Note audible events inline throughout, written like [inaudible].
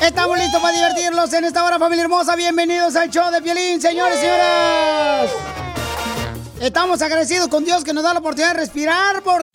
Estamos listos para divertirlos en esta hora, familia hermosa. Bienvenidos al show de Piolín, señores y señoras. Estamos agradecidos con Dios que nos da la oportunidad de respirar por...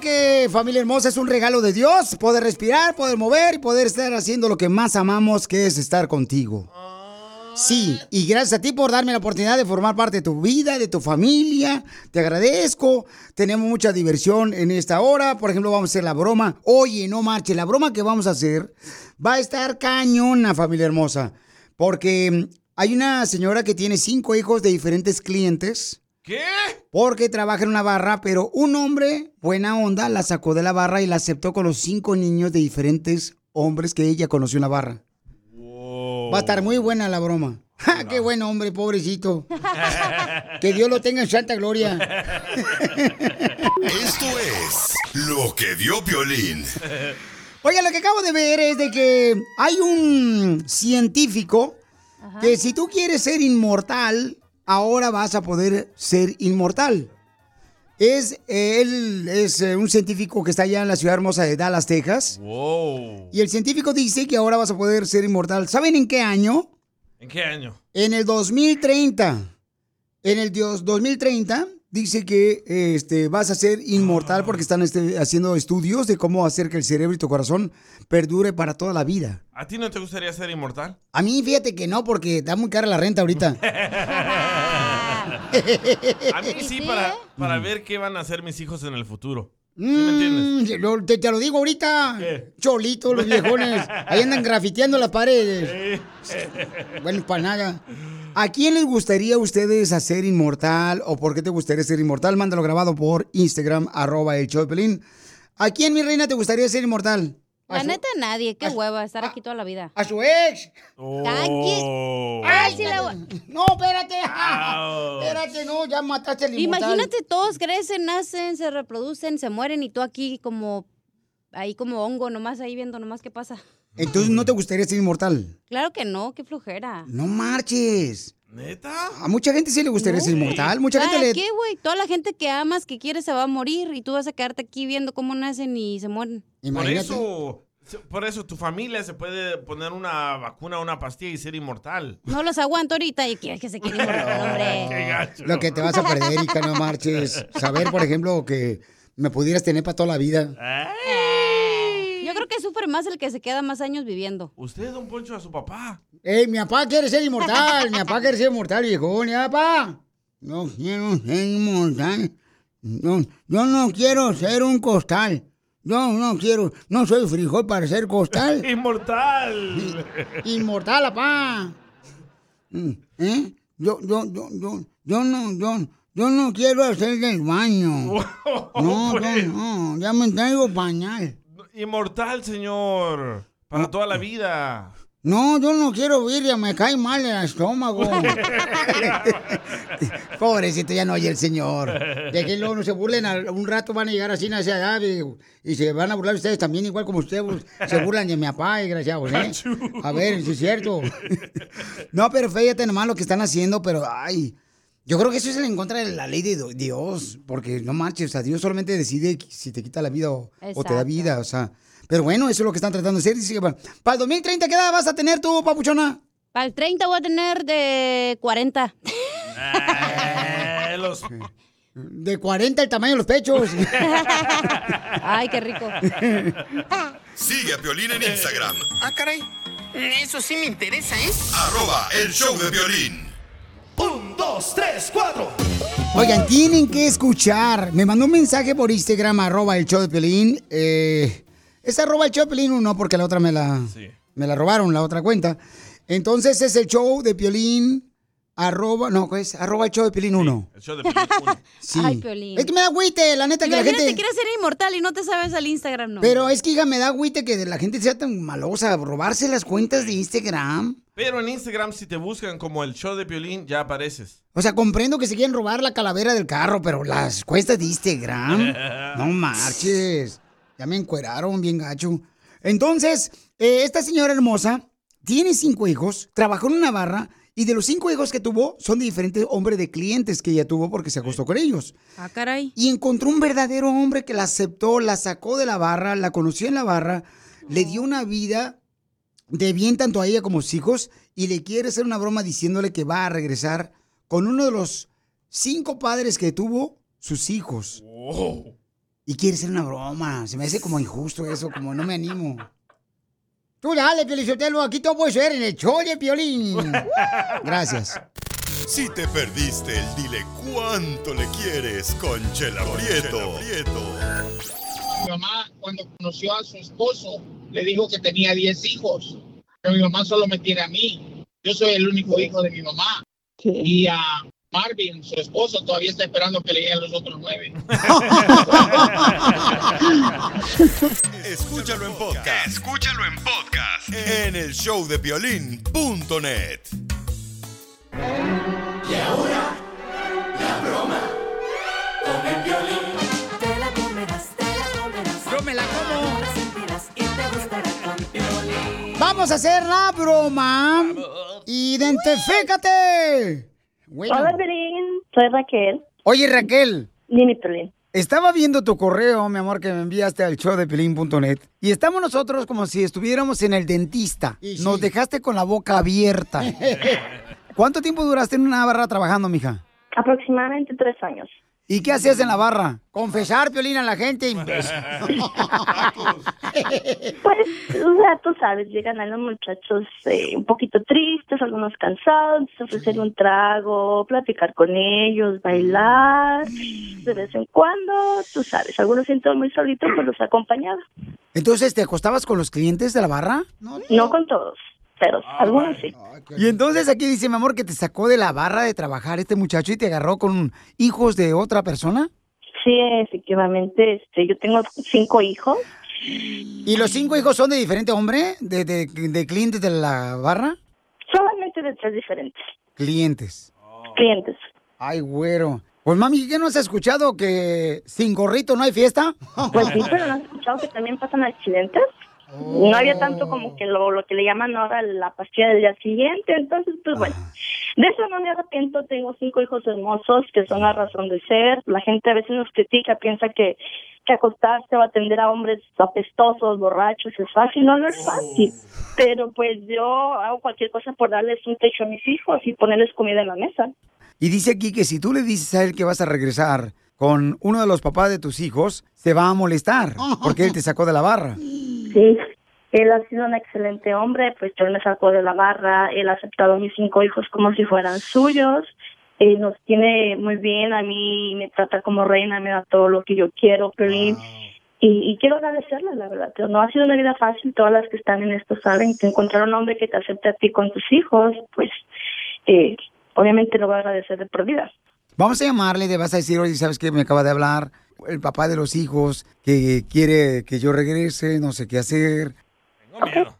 Que familia hermosa es un regalo de Dios, poder respirar, poder mover y poder estar haciendo lo que más amamos, que es estar contigo. Sí, y gracias a ti por darme la oportunidad de formar parte de tu vida, de tu familia. Te agradezco. Tenemos mucha diversión en esta hora. Por ejemplo, vamos a hacer la broma. Oye, no marche, la broma que vamos a hacer va a estar cañona, familia hermosa. Porque mm, hay una señora que tiene cinco hijos de diferentes clientes. ¿Qué? Porque trabaja en una barra, pero un hombre, buena onda, la sacó de la barra y la aceptó con los cinco niños de diferentes hombres que ella conoció en la barra. Va a estar muy buena la broma. ¡Ja, ¡Qué buen hombre, pobrecito! [laughs] que Dios lo tenga en santa gloria. [laughs] Esto es lo que dio Violín. Oiga, lo que acabo de ver es de que hay un científico que si tú quieres ser inmortal, ahora vas a poder ser inmortal. Es, él es eh, un científico que está allá en la ciudad hermosa de Dallas, Texas. Wow. Y el científico dice que ahora vas a poder ser inmortal. ¿Saben en qué año? ¿En qué año? En el 2030. En el dios 2030 dice que este, vas a ser inmortal porque están este, haciendo estudios de cómo hacer que el cerebro y tu corazón perdure para toda la vida. ¿A ti no te gustaría ser inmortal? A mí fíjate que no porque está muy cara la renta ahorita. [laughs] A mí sí, para, para ver qué van a hacer mis hijos en el futuro. ¿Sí me entiendes? Mm, te, te lo digo ahorita. Cholito, los viejones. Ahí andan grafiteando las paredes. [laughs] Bueno, para nada. ¿A quién les gustaría a ustedes hacer inmortal o por qué te gustaría ser inmortal? Mándalo grabado por Instagram, arroba el Pelín. ¿A quién, mi reina, te gustaría ser inmortal? La neta, nadie. Qué hueva estar aquí toda la vida. A su ex. Oh. Ay, sí, la- No, espérate. Espérate, no, ya mataste al inmortal. Imagínate, todos crecen, nacen, se reproducen, se mueren y tú aquí como, ahí como hongo, nomás ahí viendo nomás qué pasa. Entonces, ¿no te gustaría ser inmortal? Claro que no, qué flojera. No marches. ¿Neta? A mucha gente sí le gustaría ser inmortal. Mucha gente ¿Para le... qué, güey? Toda la gente que amas, que quieres, se va a morir y tú vas a quedarte aquí viendo cómo nacen y se mueren. Por eso, por eso tu familia se puede poner una vacuna, una pastilla y ser inmortal. No los aguanto ahorita y que, que se quieren morir, [laughs] hombre. Qué gacho. Lo que te vas a perder, Erika, no marches. Saber, por ejemplo, que me pudieras tener para toda la vida. Yo creo que sufre más el que se queda más años viviendo. Usted, don Poncho, a su papá. Ey, mi papá quiere ser inmortal. mi papá quiere ser inmortal, viejón. ¿Ya, papá? No quiero ser inmortal. No, yo no quiero ser un costal. Yo no quiero, no soy frijol para ser costal. [laughs] Inmortal. [laughs] Inmortal, papá. ¿Eh? Yo, yo, yo, yo, yo no, yo, yo no quiero hacer del baño. [laughs] No, pues. yo no, ya me traigo pañal. Inmortal, señor. Para toda la vida. No, yo no quiero birria, me cae mal el estómago. [laughs] Pobrecito, ya no oye el señor. De que luego no se burlen, a- un rato van a llegar así hacia allá y, y se van a burlar ustedes también, igual como ustedes pues, se [laughs] burlan de mi papá, desgraciados, ¿eh? A ver, si es cierto. [laughs] No, pero fíjate nomás lo que están haciendo, pero ay. Yo creo que eso es en contra de la ley de Dios, porque no marches, o sea, Dios solamente decide si te quita la vida o, o te da vida, o sea. Pero bueno, eso es lo que están tratando de hacer. Dice que para, para el 2030, ¿qué edad vas a tener tú, papuchona? Para el 30 voy a tener de 40. Eh, los- [laughs] De 40 el tamaño de los pechos. [laughs] Ay, qué rico. Sigue a Piolín en Instagram, Ah, caray. Eso sí me interesa, ¿eh? arroba el show de violín. Dos, tres, cuatro. Oigan, tienen que escuchar. Me mandó un mensaje por Instagram, arroba el show de Pelín. Eh, es arroba el show de Pelín uno, porque la otra me la, me la robaron, la otra cuenta. Entonces es el show de Piolín, arroba, no, es arroba el show de Pelín uno. El show de Piolín uno. Sí. [laughs] Ay, Piolín. Es que me da agüite, la neta, que la Imagínate, gente... quieres ser inmortal y no te sabes al Instagram, ¿no? Pero es que, hija, me da agüite que la gente sea tan malosa, robarse las cuentas de Instagram. Pero en Instagram, si te buscan como el show de Piolín, ya apareces. O sea, comprendo que se quieren robar la calavera del carro, pero las cuentas de Instagram, [laughs] no marches. Ya me encueraron bien gacho. Entonces, eh, esta señora hermosa tiene cinco hijos, trabajó en una barra y de los cinco hijos que tuvo son de diferentes hombres de clientes que ella tuvo porque se acostó con ellos. Ah, caray. Y encontró un verdadero hombre que la aceptó, la sacó de la barra, la conoció en la barra, le dio una vida de bien tanto a ella como a sus hijos y le quiere hacer una broma diciéndole que va a regresar con uno de los cinco padres que tuvo sus hijos. Y quiere hacer una broma. Se me hace como injusto eso, como no me animo. Tú dale, Piolichotelo, aquí todo puede ser en el show de Piolín. [laughs] Gracias. Si te perdiste el dile cuánto le quieres con Chela Prieto. Mi mamá, cuando conoció a su esposo, le dijo que tenía 10 hijos. Pero mi mamá solo me tiene a mí. Yo soy el único hijo de mi mamá. Y a Marvin, su esposo, todavía está esperando que le lleguen los otros nueve. [laughs] Escúchalo en podcast. Escúchalo en podcast. En el show de violín.net. Y ahora, la broma con el violín. Te la comerás, te la comerás. Yo me la como. La sentirás y te gustará con violín. Vamos a hacer la broma. Identifícate. Bueno. Hola, Piolín. Soy Raquel. Oye, Raquel. Dime, Piolín. Estaba viendo tu correo, mi amor, que me enviaste al show de pelín.net. Y estamos nosotros como si estuviéramos en el dentista. Nos dejaste con la boca abierta. [laughs] ¿Cuánto tiempo duraste en una barra trabajando, mija? Aproximadamente tres años. ¿Y qué hacías en la barra? Confesar, Piolín, a la gente. Pues, o sea, tú sabes, llegan a los muchachos eh, un poquito tristes, algunos cansados, ofrecer un trago, platicar con ellos, bailar, de vez en cuando, tú sabes, algunos sienten muy solitos, pues los acompañaba. Entonces, ¿te acostabas con los clientes de la barra? No con todos, pero algunos sí. Y entonces aquí dice, mi amor, que te sacó de la barra de trabajar este muchacho y te agarró con hijos de otra persona. Sí, efectivamente, este, yo tengo cinco hijos. ¿Y los cinco hijos son de diferente hombre? ¿De, de, de clientes de la barra? Solamente de tres diferentes Clientes. clientes. Ay, güero. Pues mami, ¿qué no has escuchado que sin gorrito no hay fiesta? Pues sí, pero no has escuchado que también pasan accidentes. No había tanto como que lo, lo que le llaman ahora la pastilla del día siguiente. Entonces, pues bueno, de eso no me arrepiento. Tengo cinco hijos hermosos que son la razón de ser. La gente a veces nos critica, piensa que, que acostarse o atender a hombres apestosos, borrachos es fácil. No, no es fácil. Pero pues yo hago cualquier cosa por darles un techo a mis hijos y ponerles comida en la mesa. Y dice aquí que si tú le dices a él que vas a regresar con uno de los papás de tus hijos, se va a molestar porque él te sacó de la barra. Sí, él ha sido un excelente hombre, pues yo me sacó de la barra, él ha aceptado a mis cinco hijos como si fueran suyos, nos tiene muy bien, a mí me trata como reina, me da todo lo que yo quiero, pero y quiero agradecerle, la verdad. No ha sido una vida fácil. Todas las que están en esto saben que encontrar un hombre que te acepte a ti con tus hijos, pues eh, obviamente lo va a agradecer de por vida. Vamos a llamarle, le vas a decir, oye, ¿sabes qué? Me acaba de hablar el papá de los hijos que quiere que yo regrese, no sé qué hacer. Tengo miedo.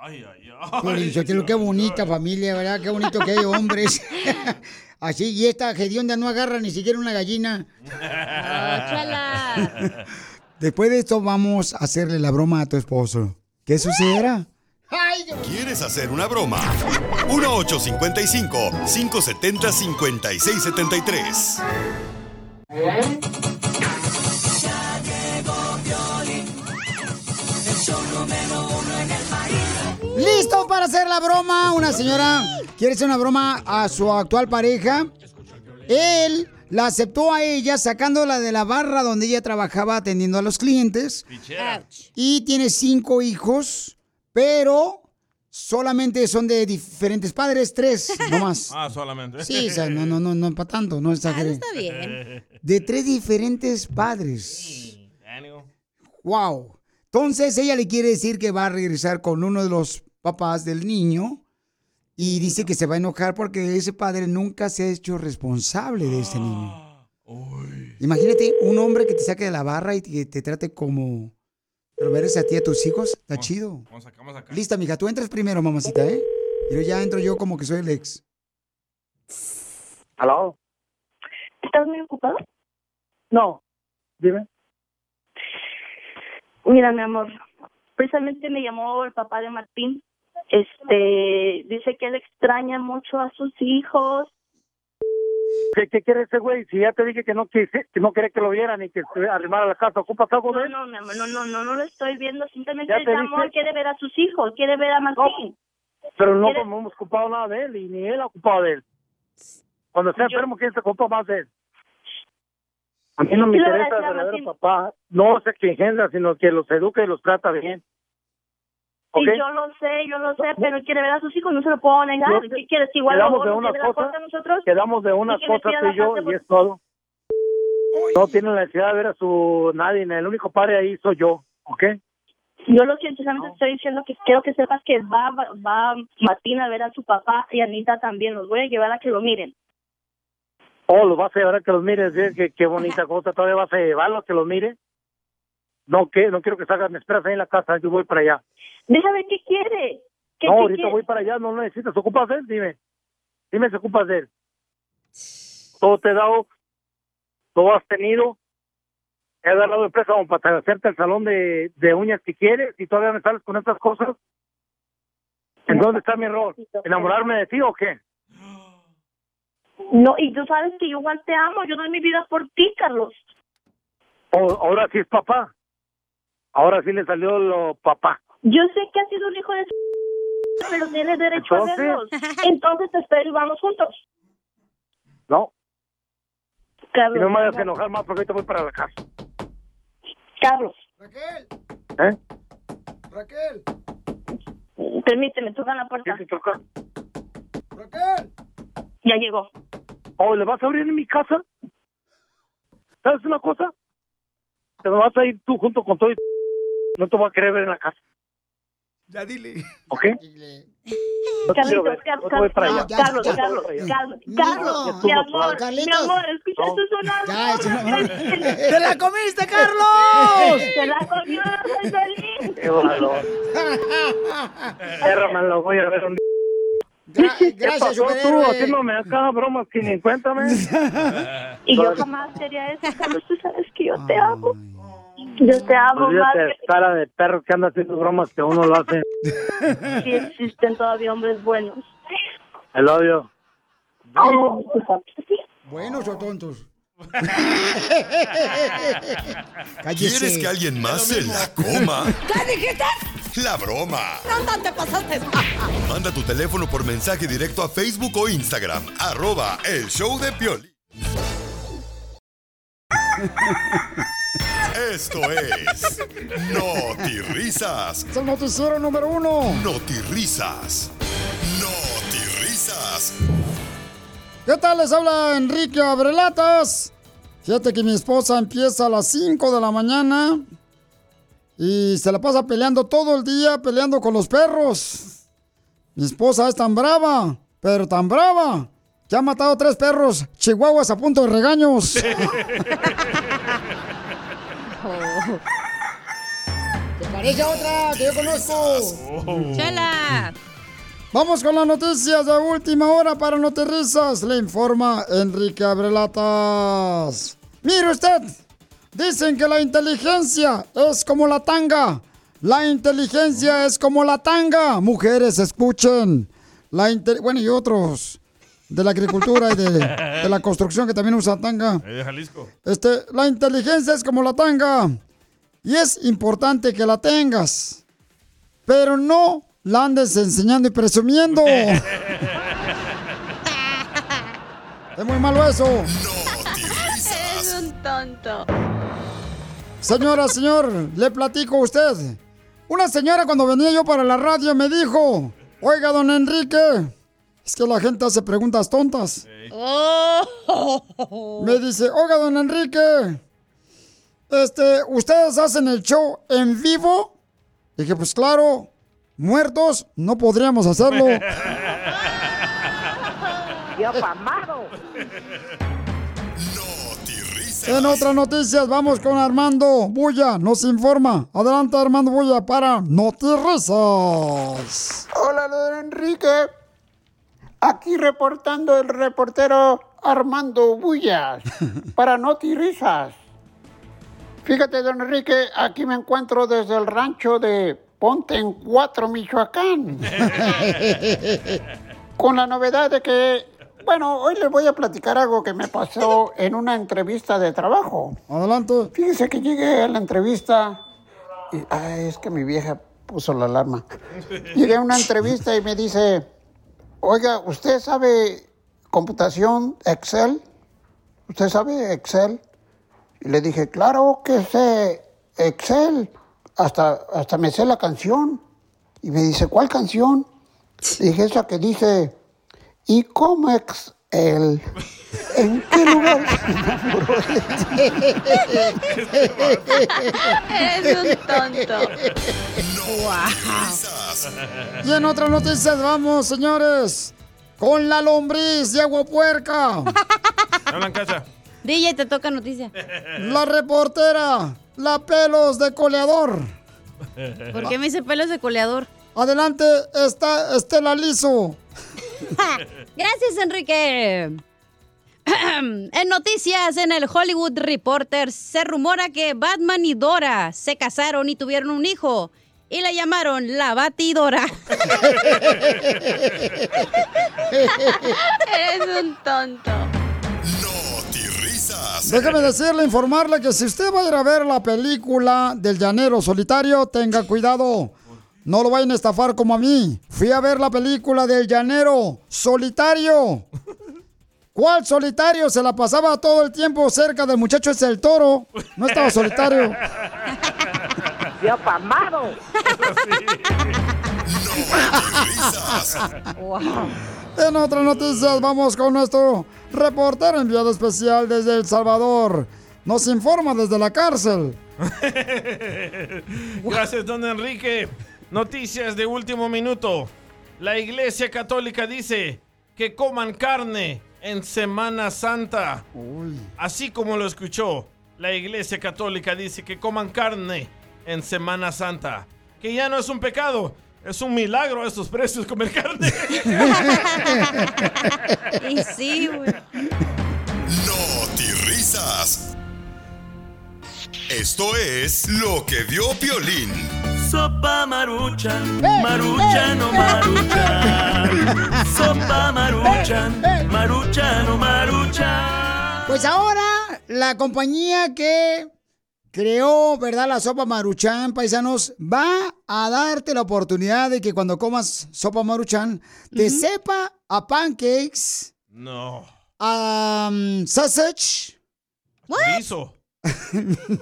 Ay, ay, ay. Piolín, qué bonita familia, ¿verdad? Qué bonito que hay hombres. [laughs] Así, y esta hedionda no agarra ni siquiera una gallina. Después de esto vamos a hacerle la broma a tu esposo. ¿Qué sucederá? ¿Quieres hacer una broma? [laughs] 1-855-570-5673. ¿Listo para hacer la broma? Una señora quiere hacer una broma a su actual pareja. Él la aceptó a ella sacándola de la barra donde ella trabajaba atendiendo a los clientes. Y tiene cinco hijos, pero solamente son de diferentes padres, tres nomás. [laughs] Ah, solamente. Sí, o sea, no, no, no, no para tanto, no exageré. está bien. De tres diferentes padres. Wow. Entonces ella le quiere decir que va a regresar con uno de los papás del niño y dice que se va a enojar porque ese padre nunca se ha hecho responsable de este niño. [gasps] Imagínate un hombre que te saque de la barra y que te trate como te lo mereces a ti y a tus hijos. Está chido. Vamos acá, vamos acá. Lista, mija, tú entras primero, mamacita, ¿eh? Pero ya entro yo como que soy el ex. ¿Aló? ¿Estás muy ocupado? No. Dime. Mira, mi amor, precisamente me llamó el papá de Martín. Este, dice que él extraña mucho a sus hijos. ¿Qué, qué quiere ese güey? Si ya te dije que no quise, que no quería que lo vieran y que se arrimara a la casa, ¿ocupas algo de No, él? no, mi amor, no, no, no, no lo estoy viendo. Simplemente el amor quiere ver a sus hijos, quiere ver a Martín. Pero no, ¿Quiere- no hemos ocupado nada de él y ni él ha ocupado de él. Cuando esté enfermo, ¿quién se ocupa más de él? A mí no me ¿Qué le va a interesa el verdadero papá. No sé que engendra, sino que los educa y los trata bien. Sí, yo lo sé, yo lo sé, pero él quiere ver a sus hijos, no se lo puedo negar. No, ¿Qué quieres? Igual quedamos de no cosas, cosa nosotros. quedamos de unas ¿Y que pida tú y yo es todo. No tiene la necesidad de ver a su nadie, el único padre ahí soy yo, ¿ok? Yo lo siento, solamente estoy diciendo que quiero que sepas que va, va, va Martín a ver a su papá y Anita también. Los voy a llevar a que lo miren. Oh, lo vas a llevar a que los mires, ¿eh? qué, qué bonita cosa, todavía vas a llevarlo a que los mire. No, que no quiero que salgas, me esperas ahí en la casa, yo voy para allá. Déjame ver qué quiere. ¿Qué, no, qué ahorita quiere? voy para allá, no lo necesitas, ¿ocupas de él? Dime, dime si ocupas de él. Todo te he dado, todo has tenido, he agarrado empresa como para hacerte el salón de, de uñas que quieres y todavía me sales con estas cosas. ¿En dónde está mi error? ¿Enamorarme de ti o qué? No, y tú sabes que yo igual te amo. Yo doy mi vida por ti, Carlos. O, ahora sí es papá. Ahora sí le salió lo papá. Yo sé que has sido un hijo de su... [laughs] pero tienes derecho Entonces- a verlos. Entonces te espero y vamos juntos. No, Carlos. y no me vayas a enojar más porque ahorita voy para la casa. Carlos, ¿Eh? Raquel. permíteme, toca la puerta. ¿Qué te toca? Raquel. Ya llegó. ¿O le vas a abrir en mi casa? ¿Sabes una cosa? Te vas a ir tú junto con todo y no te voy a querer ver en la casa, Ya dile. ¿ok? No te quiero ver, Carlitos, no te. Carlos, Carlos, te Carlos. Carlos, mi amor, mi amor, escucha No. esto sonando. Ya, eso no- ¡Te la comiste, Carlos! Se la comió, feliz. Qué valor. Lo voy a ver un. Gra- [laughs] ¿Qué gracias, pasó tú haciéndome acá bromas sin ni cuéntame? [laughs] Y yo jamás sería eso, Carlos, tú sabes que yo te amo. Yo te amo más Olvídate, cara de perro que anda haciendo bromas que uno lo hace. [laughs] si existen todavía hombres buenos. El odio. Sabes. ¿Buenos o tontos? [laughs] ¿Quieres que alguien más se la coma? ¿Qué dijiste? La broma. No, no te pasaste. [laughs] Manda tu teléfono por mensaje directo a Facebook o Instagram. Arroba el show de Pioli. Esto es Noti Risas. Es el noticiero número uno. Noti Risas. Noti Risas. ¿Qué tal? Les habla Enrique Abrelatas. Fíjate que mi esposa empieza a las 5 de la mañana y se la pasa peleando todo el día, peleando con los perros. Mi esposa es tan brava, pero tan brava, que ha matado tres perros chihuahuas a punto de regaños. [laughs] ¿Te parece a otra que yo conozco? ¡Chela! Vamos con las noticias de última hora para No Te Risas. Le informa Enrique Abrelatas. Mire usted, dicen que la inteligencia es como la tanga. La inteligencia es como la tanga. Mujeres, escuchen. La bueno, y otros de la agricultura y de, de la construcción que también usan tanga. De Jalisco. Este, la inteligencia es como la tanga. Y es importante que la tengas. Pero no la andes enseñando y presumiendo. [laughs] es muy malo eso. Eres un tonto. Señora, señor, le platico a usted. Una señora cuando venía yo para la radio me dijo, oiga, don Enrique, es que la gente hace preguntas tontas. Oh. Me dice, oiga, don Enrique, este, ¿ustedes hacen el show en vivo? Dije, pues claro, muertos no podríamos hacerlo. [laughs] ¡Yo pamado! En otras noticias, vamos con Armando Bulla, nos informa. Adelante, Armando Bulla, para Notirrisas. Hola, don Enrique. Aquí reportando el reportero Armando Bullas [laughs] para Noti Risas. Fíjate, don Enrique, aquí me encuentro desde el rancho de Ponte en Cuatro, Michoacán. [laughs] Con la novedad de que, bueno, hoy les voy a platicar algo que me pasó en una entrevista de trabajo. Adelante. Fíjese que llegué a la entrevista y, ay, es que mi vieja puso la alarma. Llegué a una entrevista y me dice, oiga, ¿usted sabe computación Excel? ¿Usted sabe Excel? Y le dije, claro que sé Excel. Hasta, hasta me sé la canción. Y me dice, ¿cuál canción? Dije, esa que dice, ¿y cómo Excel? ¿En qué lugar se enamoró Eres un tonto. [laughs] Y en otras noticias, vamos, señores, con la lombriz de agua puerca. Hablan casa. DJ, te toca noticia. La reportera, la pelos de coleador. ¿Por qué me hice pelos de coleador? Adelante está Estela Lizo. [laughs] Gracias, Enrique. [clears throat] en noticias, en el Hollywood Reporter se rumora que Batman y Dora se casaron y tuvieron un hijo. Y la llamaron la Batidora. [laughs] Eres un tonto. Risas. Déjame decirle, informarle que si usted va a ir a ver la película del llanero solitario, tenga cuidado. No lo vayan a estafar como a mí. Fui a ver la película del llanero solitario. ¿Cuál solitario? Se la pasaba todo el tiempo cerca del muchacho ese el toro. No estaba solitario. [laughs] En otras noticias, vamos con nuestro reportero enviado especial desde El Salvador. Nos informa desde la cárcel. [laughs] Gracias, don Enrique. Noticias de último minuto. La Iglesia Católica dice que coman carne en Semana Santa. Así como lo escuchó, la Iglesia Católica dice que coman carne en Semana Santa. Que ya no es un pecado, es un milagro a estos precios comer carne. [laughs] y sí, güey. risas. Esto es lo que vio Piolín. Sopa maruchan, maruchan o maruchan. [laughs] Sopa maruchan, maruchan o maruchan. Pues ahora, la compañía que creó, ¿verdad? La sopa Maruchan, paisanos, va a darte la oportunidad de que cuando comas sopa Maruchan, te sepa a pancakes, No. a um, sausage. Chorizo. [laughs]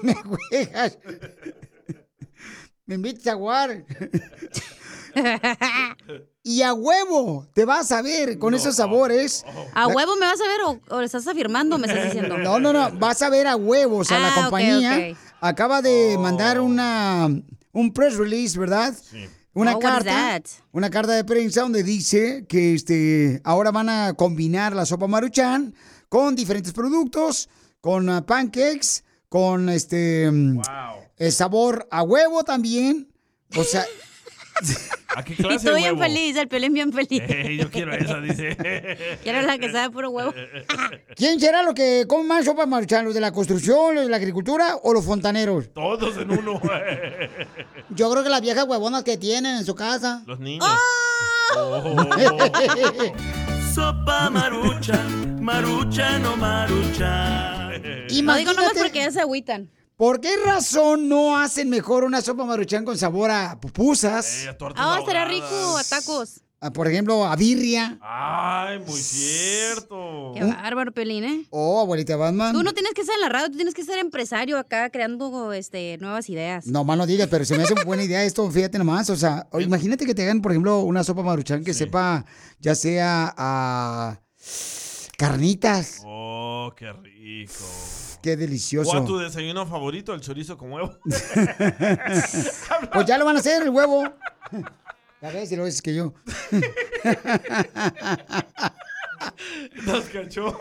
Me juegas. [laughs] Me invitas a jugar. [laughs] [laughs] y a huevo te vas a ver con esos sabores. ¿A La- huevo me vas a ver o, o le estás afirmando me estás diciendo? No, no, no, vas a ver a huevos. a Ah, la ok, compañía acaba de mandar una un press release, ¿verdad? Una Oh, carta, una carta de prensa donde dice que este ahora van a combinar la sopa Maruchan con diferentes productos, con ah, pancakes, con este mm, el sabor a huevo también. O sea, [laughs] [laughs] ¿A qué Y clase tú de bien feliz, el pelín bien feliz. Eh, yo quiero esa, dice. [laughs] Quiero la que sabe puro huevo. [laughs] ¿quién será lo que come más sopa Maruchan? ¿Los de la construcción, los de la agricultura o los fontaneros? Todos en uno. Yo creo que las viejas huevonas que tienen en su casa. Los niños. ¡Ah! Oh. Sopa maruchan, maruchan o maruchan. No digo nomás porque ya se agüitan. ¿Por qué razón no hacen mejor una sopa maruchan con sabor a pupusas? Ah, estaría rico, a tacos. A, por ejemplo, a birria. Ay, muy cierto. Qué bárbaro, Pelín, ¿eh? Oh, abuelita Batman. Tú no tienes que ser en la radio, tú tienes que ser empresario acá creando este, nuevas ideas. No, más no digas, pero se me hace buena idea esto, fíjate nomás. O sea, o imagínate que te hagan, por ejemplo, una sopa maruchan que sepa, ya sea a carnitas. Oh, qué rico. Qué ¿O a delicioso. tu desayuno favorito, el chorizo con huevo? [laughs] [laughs] Pues ya lo van a hacer, el huevo. Ya ves, si lo dices que yo. [laughs] Nos cachó.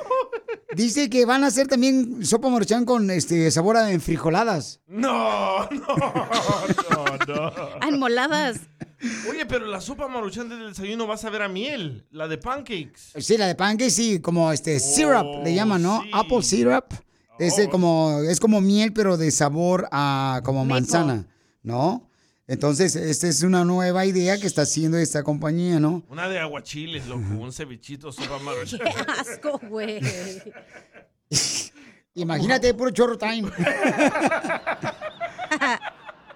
Dice que van a hacer también sopa maruchan con este sabor a enfrijoladas. No, no, no, no. Ah, Enmoladas. Oye, pero la sopa maruchan del desayuno vas a ver a miel, la de pancakes. Sí, la de pancake, sí, como este syrup le llaman, ¿no? Apple syrup. Es eh, como, es como miel, pero de sabor a como Maple. manzana, ¿no? Entonces, esta es una nueva idea que está haciendo esta compañía, ¿no? Una de aguachiles, loco, un cevichito, sopa. [laughs] Qué asco, güey. [laughs] Imagínate, puro chorro time. [laughs]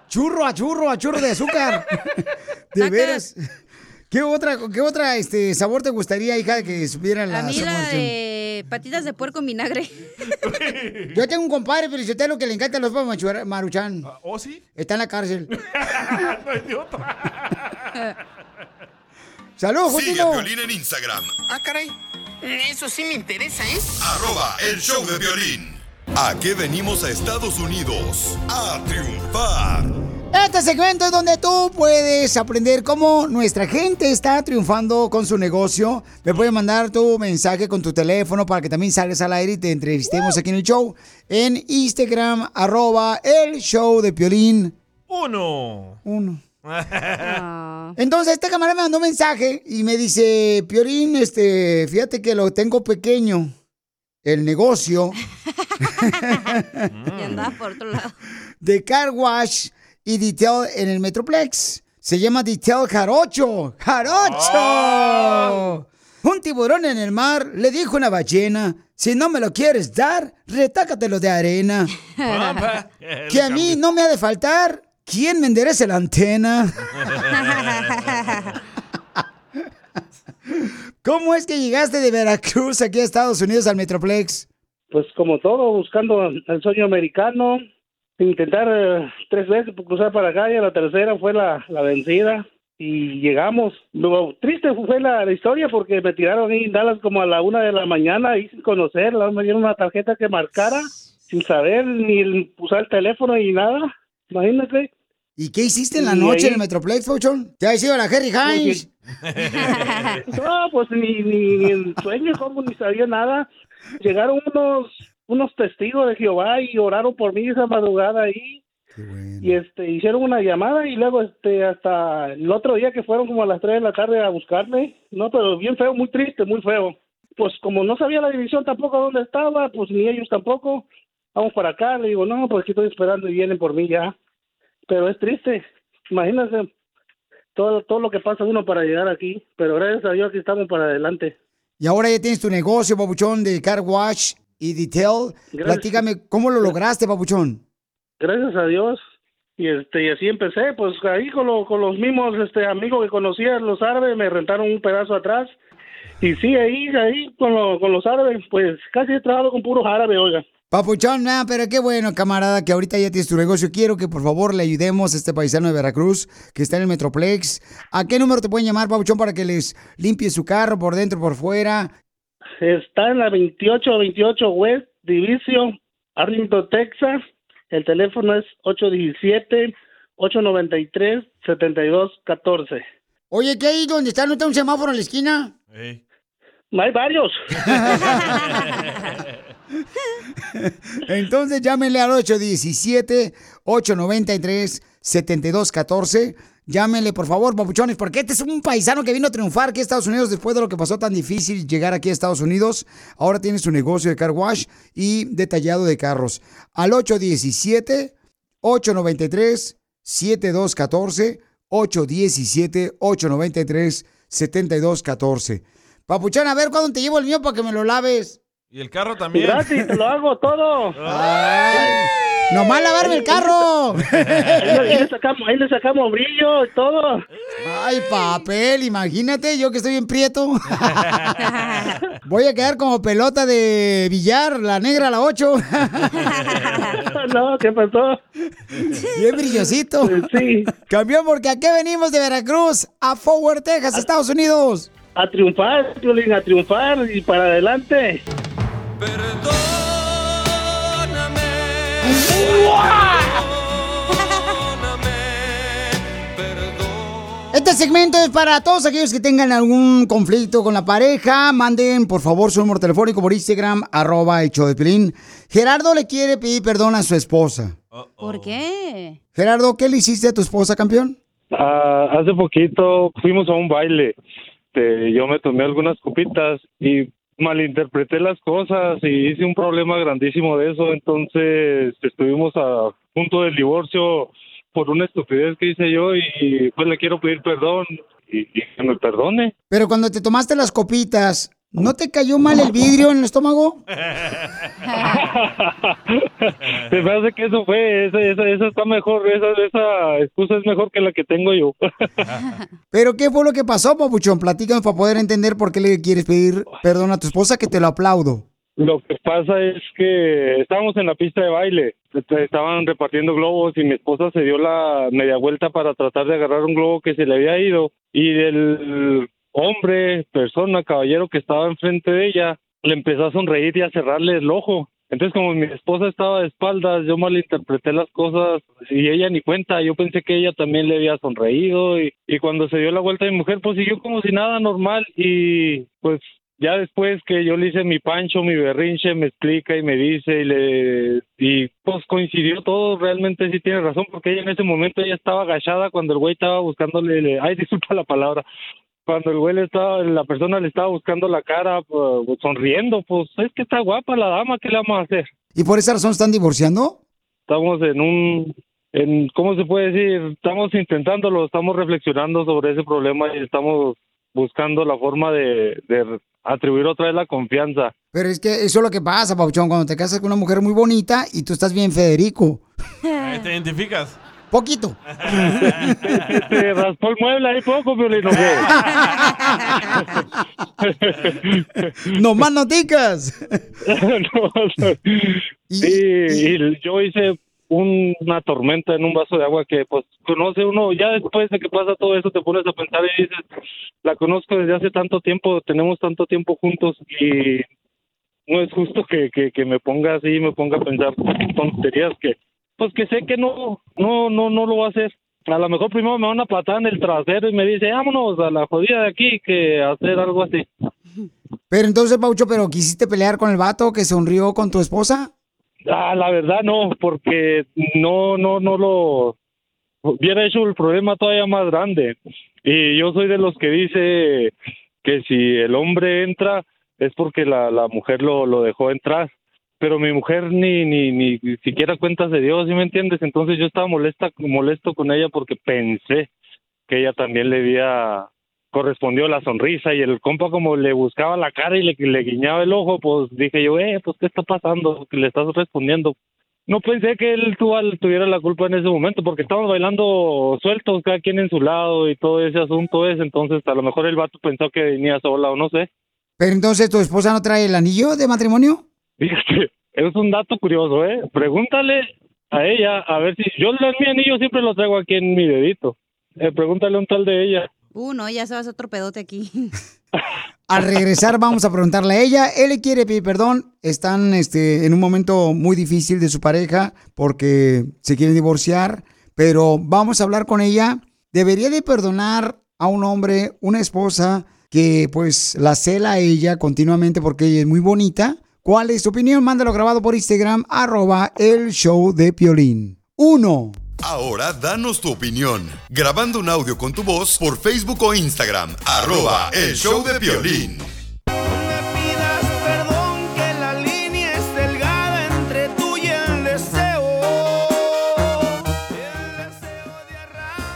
churro a churro, a churro de azúcar. de veras. ¿Qué otra, qué otra este, sabor te gustaría, hija, que supiera la A mí la? De patitas de puerco en vinagre. [laughs] Yo tengo un compadre, Felicitelo, que le encanta los machu- maruchan. ¿Oh, sí? Está en la cárcel. [laughs] no hay de otra. [laughs] ¡Salud, Sigue a Justino! Violín en Instagram. Ah, caray. Eso sí me interesa, ¿eh? Arroba el show de violín. ¿A qué venimos a Estados Unidos? A triunfar. Este segmento es donde tú puedes aprender cómo nuestra gente está triunfando con su negocio. Me puedes mandar tu mensaje con tu teléfono para que también salgas al aire y te entrevistemos aquí en el show. En Instagram, arroba el show de Piolín. Uno. Uno. Entonces, este camarada me mandó un mensaje y me dice, Piorín, este, fíjate que lo tengo pequeño, el negocio [laughs] Y andaba por otro lado. de car wash y detail en el Metroplex. Se llama Detail Jarocho. ¡Jarocho! Un tiburón en el mar le dijo a una ballena, si no me lo quieres dar, retácatelo de arena. Papá. [laughs] que a mí no me ha de faltar. ¿Quién me enderece la antena? [laughs] ¿Cómo es que llegaste de Veracruz aquí a Estados Unidos al Metroplex? Pues como todo, buscando el sueño americano, intentar eh, tres veces por cruzar para acá y a la tercera fue la, la vencida y llegamos. Lo triste fue la, la historia porque me tiraron ahí en Dallas como a la una de la mañana y sin conocerla, me dieron una tarjeta que marcara sin saber ni usar el teléfono ni nada, imagínate. ¿Y qué hiciste en la noche ahí- en el Metroplex, Fauchón? ¿Te has ido a la Harry Hines? [laughs] No, pues ni, ni, ni en sueño, como ni sabía nada. Llegaron unos unos testigos de Jehová y oraron por mí esa madrugada ahí. Y este hicieron una llamada y luego este hasta el otro día que fueron como a las 3 de la tarde a buscarme. No, pero bien feo, muy triste, muy feo. Pues como no sabía la división tampoco dónde estaba, pues ni ellos tampoco. Vamos para acá, le digo, no, pues aquí estoy esperando y vienen por mí ya. Pero es triste, imagínense todo, todo lo que pasa uno para llegar aquí, pero gracias a Dios aquí estamos para adelante. Y ahora ya tienes tu negocio, Papuchón, de car wash y detail. Gracias. Platícame, ¿cómo lo lograste, Papuchón? Gracias a Dios. Y este y así empecé, pues ahí con, lo- con los mismos este amigos que conocía, los árabes, me rentaron un pedazo atrás. Y sí, ahí, ahí con, lo- con los árabes, pues casi he trabajado con puros árabes, oiga. Papuchón, nada, pero qué bueno, camarada, que ahorita ya tienes tu negocio. Quiero que por favor le ayudemos a este paisano de Veracruz que está en el Metroplex. ¿A qué número te pueden llamar, Papuchón, para que les limpie su carro por dentro, por fuera? Está en la 2828 West Division, Arlington, Texas. El teléfono es 817-893-7214. Oye, ¿qué hay donde está? ¿No está un semáforo en la esquina? Hay varios. [laughs] Entonces llámenle al 817-893-7214. Llámenle, por favor, papuchones, porque este es un paisano que vino a triunfar aquí a Estados Unidos después de lo que pasó tan difícil llegar aquí a Estados Unidos. Ahora tiene su negocio de car wash y detallado de carros. Al 817-893-7214. 817-893-7214. Papuchón, a ver cuándo te llevo el mío para que me lo laves. Y el carro también. Gratis, te lo hago todo. ¡Nomás lavarme el carro! Ahí, le sacamos, ahí le sacamos brillo y todo. Ay, papel, imagínate, yo que estoy en prieto. [laughs] Voy a quedar como pelota de billar, la negra, la 8. [laughs] no, ¿qué pasó? Bien brillosito. Sí. Cambió porque aquí venimos de Veracruz a Forward, Texas, Estados Unidos. A triunfar, a triunfar y para adelante. Este segmento es para todos aquellos que tengan algún conflicto con la pareja. Manden, por favor, su número telefónico por Instagram, arroba show de Piolín. Gerardo le quiere pedir perdón a su esposa. ¿Por qué? Gerardo, ¿qué le hiciste a tu esposa, campeón? Ah, hace poquito fuimos a un baile. Este, yo me tomé algunas copitas y malinterpreté las cosas y hice un problema grandísimo de eso. Entonces estuvimos a punto del divorcio por una estupidez que hice yo y pues le quiero pedir perdón y, y que me perdone. Pero cuando te tomaste las copitas, ¿no te cayó mal el vidrio en el estómago? Se [laughs] me hace que eso fue, esa, esa, esa está mejor, esa, esa excusa es mejor que la que tengo yo. [laughs] ¿Pero qué fue lo que pasó, papuchón? Platícanos para poder entender por qué le quieres pedir perdón a tu esposa, que te lo aplaudo. Lo que pasa es que estábamos en la pista de baile, estaban repartiendo globos y mi esposa se dio la media vuelta para tratar de agarrar un globo que se le había ido y el hombre, persona, caballero que estaba enfrente de ella le empezó a sonreír y a cerrarle el ojo. Entonces como mi esposa estaba de espaldas, yo malinterpreté las cosas y ella ni cuenta, yo pensé que ella también le había sonreído y, y cuando se dio la vuelta mi mujer pues siguió como si nada normal y pues ya después que yo le hice mi pancho, mi berrinche, me explica y me dice y le y pues coincidió todo, realmente sí tiene razón porque ella en ese momento ella estaba agachada cuando el güey estaba buscándole, le- ay [laughs] disculpa la palabra, cuando el güey le estaba, la persona le estaba buscando la cara, pues, sonriendo, pues es que está guapa la dama, ¿qué le vamos a hacer? ¿Y por esa razón están divorciando? Estamos en un, en, ¿cómo se puede decir? Estamos intentándolo, estamos reflexionando sobre ese problema y estamos buscando la forma de, de atribuir otra vez la confianza. Pero es que eso es lo que pasa, Pauchón, cuando te casas con una mujer muy bonita y tú estás bien Federico. [laughs] Ahí ¿Te identificas? Poquito. Te raspó el mueble ahí poco, Violino, [laughs] ¡No más noticas! [laughs] Sí, y yo hice un- una tormenta en un vaso de agua que, pues, conoce uno, ya después de que pasa todo eso, te pones a pensar y dices, la conozco desde hace tanto tiempo, tenemos tanto tiempo juntos y no es justo que, que, que me ponga así, me ponga a pensar tonterías que, pues, que sé que no, no, no, no lo va a hacer. A lo mejor primero me da una patada en el trasero y me dice, vámonos a la jodida de aquí, que hacer algo así. Pero entonces, Paucho, ¿pero quisiste pelear con el vato que sonrió con tu esposa? Ah, la verdad no, porque no, no, no lo hubiera hecho el problema todavía más grande. Y yo soy de los que dice que si el hombre entra es porque la, la mujer lo, lo dejó entrar. Pero mi mujer ni, ni, ni siquiera cuentas de Dios, ¿sí me entiendes? Entonces yo estaba molesta, molesto con ella porque pensé que ella también le había correspondió la sonrisa y el compa como le buscaba la cara y le, guiñaba el ojo, pues dije yo, eh, pues ¿qué está pasando? Que le estás respondiendo. No pensé que él tuviera la culpa en ese momento porque estábamos bailando sueltos, cada quien en su lado y todo ese asunto es, entonces a lo mejor el vato pensó que venía sola o no sé. Pero entonces, ¿tu esposa no trae el anillo de matrimonio? Fíjate, es un dato curioso, ¿eh? Pregúntale a ella, a ver si... Yo los mi anillo siempre los traigo aquí en mi dedito. Eh, pregúntale a un tal de ella. Uh, no, ya se va a hacer otro pedote aquí. [laughs] Al regresar vamos a preguntarle a ella. Él le quiere pedir perdón. Están este, en un momento muy difícil de su pareja porque se quieren divorciar. Pero vamos a hablar con ella. ¿Debería de perdonar a un hombre, una esposa que pues la cela a ella continuamente porque ella es muy bonita? ¿Cuál es tu opinión? Mándalo grabado por Instagram, arroba el show de Piolín. Uno. Ahora danos tu opinión. Grabando un audio con tu voz por Facebook o Instagram. Arroba el show de violín. Perdón que la línea es delgada entre tú y el deseo.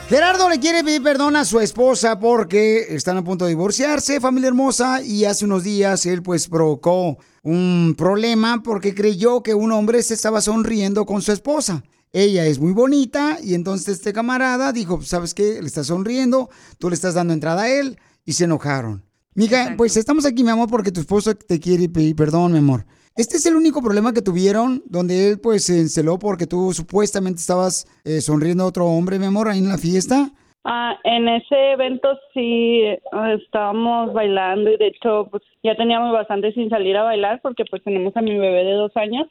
Gerardo le quiere pedir perdón a su esposa porque están a punto de divorciarse, familia hermosa, y hace unos días él pues provocó un problema porque creyó que un hombre se estaba sonriendo con su esposa. Ella es muy bonita y entonces este camarada dijo, ¿sabes qué? Le estás sonriendo, tú le estás dando entrada a él y se enojaron. Mija, pues estamos aquí, mi amor, porque tu esposo te quiere pedir perdón, mi amor. Este es el único problema que tuvieron, donde él pues se enceló porque tú supuestamente estabas eh, sonriendo a otro hombre, mi amor, ahí en la fiesta. Ah, en ese evento sí eh, estábamos bailando y de hecho pues ya teníamos bastante sin salir a bailar porque pues tenemos a mi bebé de dos años.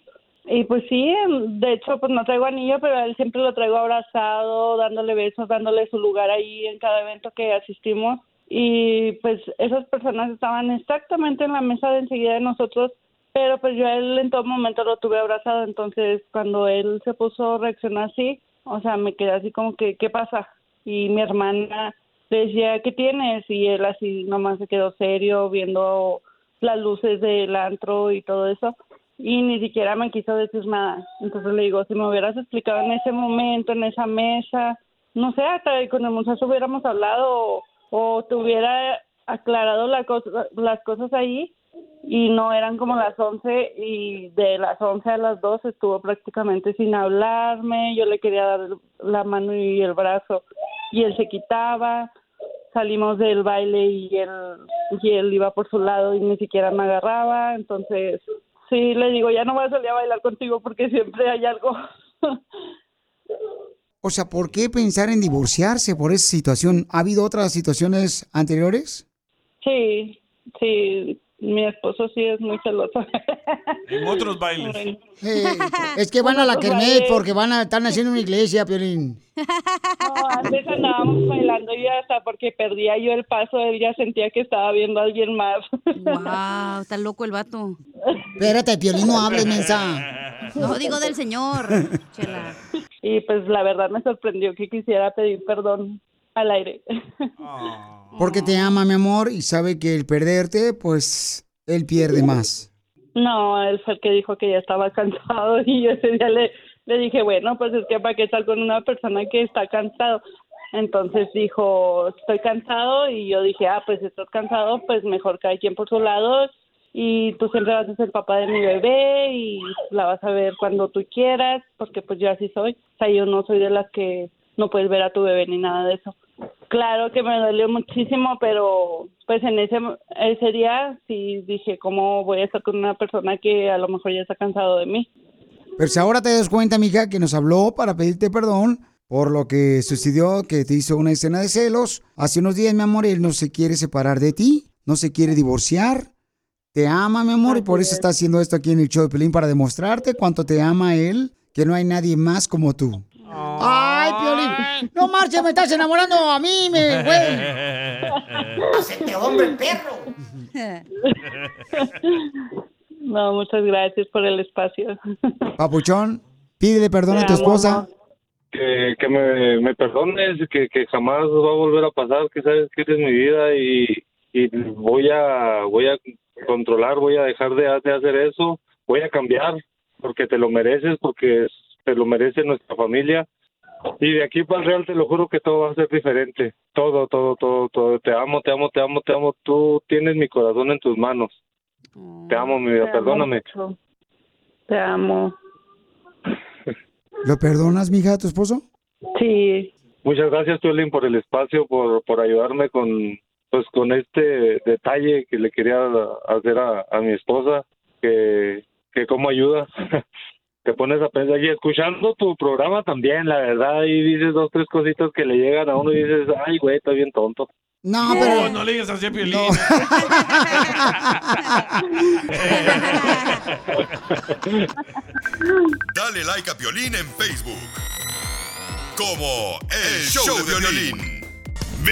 Y pues sí, em, de hecho pues no traigo anillo pero él siempre lo traigo abrazado, dándole besos, dándole su lugar ahí en cada evento que asistimos. Y pues esas personas estaban exactamente en la mesa de enseguida de nosotros pero pues yo a él en todo momento lo tuve abrazado. Entonces cuando él se puso a reaccionar así o sea me quedé así como que ¿qué pasa? Y mi hermana decía, ¿qué tienes? Y él así nomás se quedó serio viendo las luces del antro y todo eso y ni siquiera me quiso decir nada. Entonces le digo, si me hubieras explicado en ese momento, en esa mesa, no sé, hasta con el muchacho hubiéramos hablado o, o te hubiera aclarado la cosa, las cosas ahí y no eran como las 11 y de las 11 a las 2 estuvo prácticamente sin hablarme, yo le quería dar la mano y el brazo y él se quitaba, salimos del baile y él, y él iba por su lado y ni siquiera me agarraba, entonces sí le digo, ya no voy a salir a bailar contigo porque siempre hay algo. [laughs] O sea, ¿por qué pensar en divorciarse por esa situación? ¿Ha habido otras situaciones anteriores? Sí, sí, mi esposo sí es muy celoso. [laughs] En otros bailes. Eh, es que van a la kermés porque van a están haciendo una iglesia, Piolín. No, antes andábamos bailando y hasta porque perdía yo el paso, él ya sentía que estaba viendo a alguien más. Wow, está loco el vato. Espérate, Piolín, no hables, mensa. No, digo del señor. Chela. Y pues la verdad me sorprendió que quisiera pedir perdón al aire. Porque te ama, mi amor, y sabe que el perderte, pues, él pierde más. No, él fue el que dijo que ya estaba cansado [laughs] y yo ese día le, le dije, bueno, pues es que para qué estar con una persona que está cansado. Entonces dijo, estoy cansado y yo dije, ah, pues si estás cansado, pues mejor cada quien por su lado y tú siempre vas a ser papá de mi bebé y la vas a ver cuando tú quieras, porque pues yo así soy. O sea, yo no soy de las que no puedes ver a tu bebé ni nada de eso. Claro que me dolió muchísimo, pero pues en ese ese día sí dije, ¿cómo voy a estar con una persona que a lo mejor ya está cansado de mí? Pero si ahora te das cuenta, mija, que nos habló para pedirte perdón por lo que sucedió, que te hizo una escena de celos. Hace unos días, mi amor, él no se quiere separar de ti, no se quiere divorciar. Te ama, mi amor, y por eso está haciendo esto aquí en el show de Pelín para demostrarte cuánto te ama él, que no hay nadie más como tú. No marches, me estás enamorando a mí, me, güey. ¡Hacete hombre, perro! No, muchas gracias por el espacio. Papuchón, pídele perdón a tu esposa. Que, que me, me perdones, que, que jamás va a volver a pasar, que sabes que eres mi vida y, y voy a voy a controlar, voy a dejar de, de hacer eso, voy a cambiar porque te lo mereces, porque te lo merece nuestra familia. Y de aquí para el real te lo juro que todo va a ser diferente. Todo, todo, todo, todo. Te amo, te amo, te amo, te amo. Tú tienes mi corazón en tus manos. Te amo, mi vida, Te perdóname. Te amo. ¿Lo perdonas, mija, a tu esposo? Sí. Muchas gracias, Tuelín, por el espacio, por, por ayudarme con, pues, con este detalle que le quería hacer a, a mi esposa, que, que cómo ayudas. [laughs] Te pones a pensar y escuchando tu programa también, la verdad, y dices dos, tres cositas que le llegan a uno y dices, ay, güey, está bien tonto. No, No, no le digas así a Piolín. [laughs] Dale like a Piolín en Facebook. Como El Show de Violín.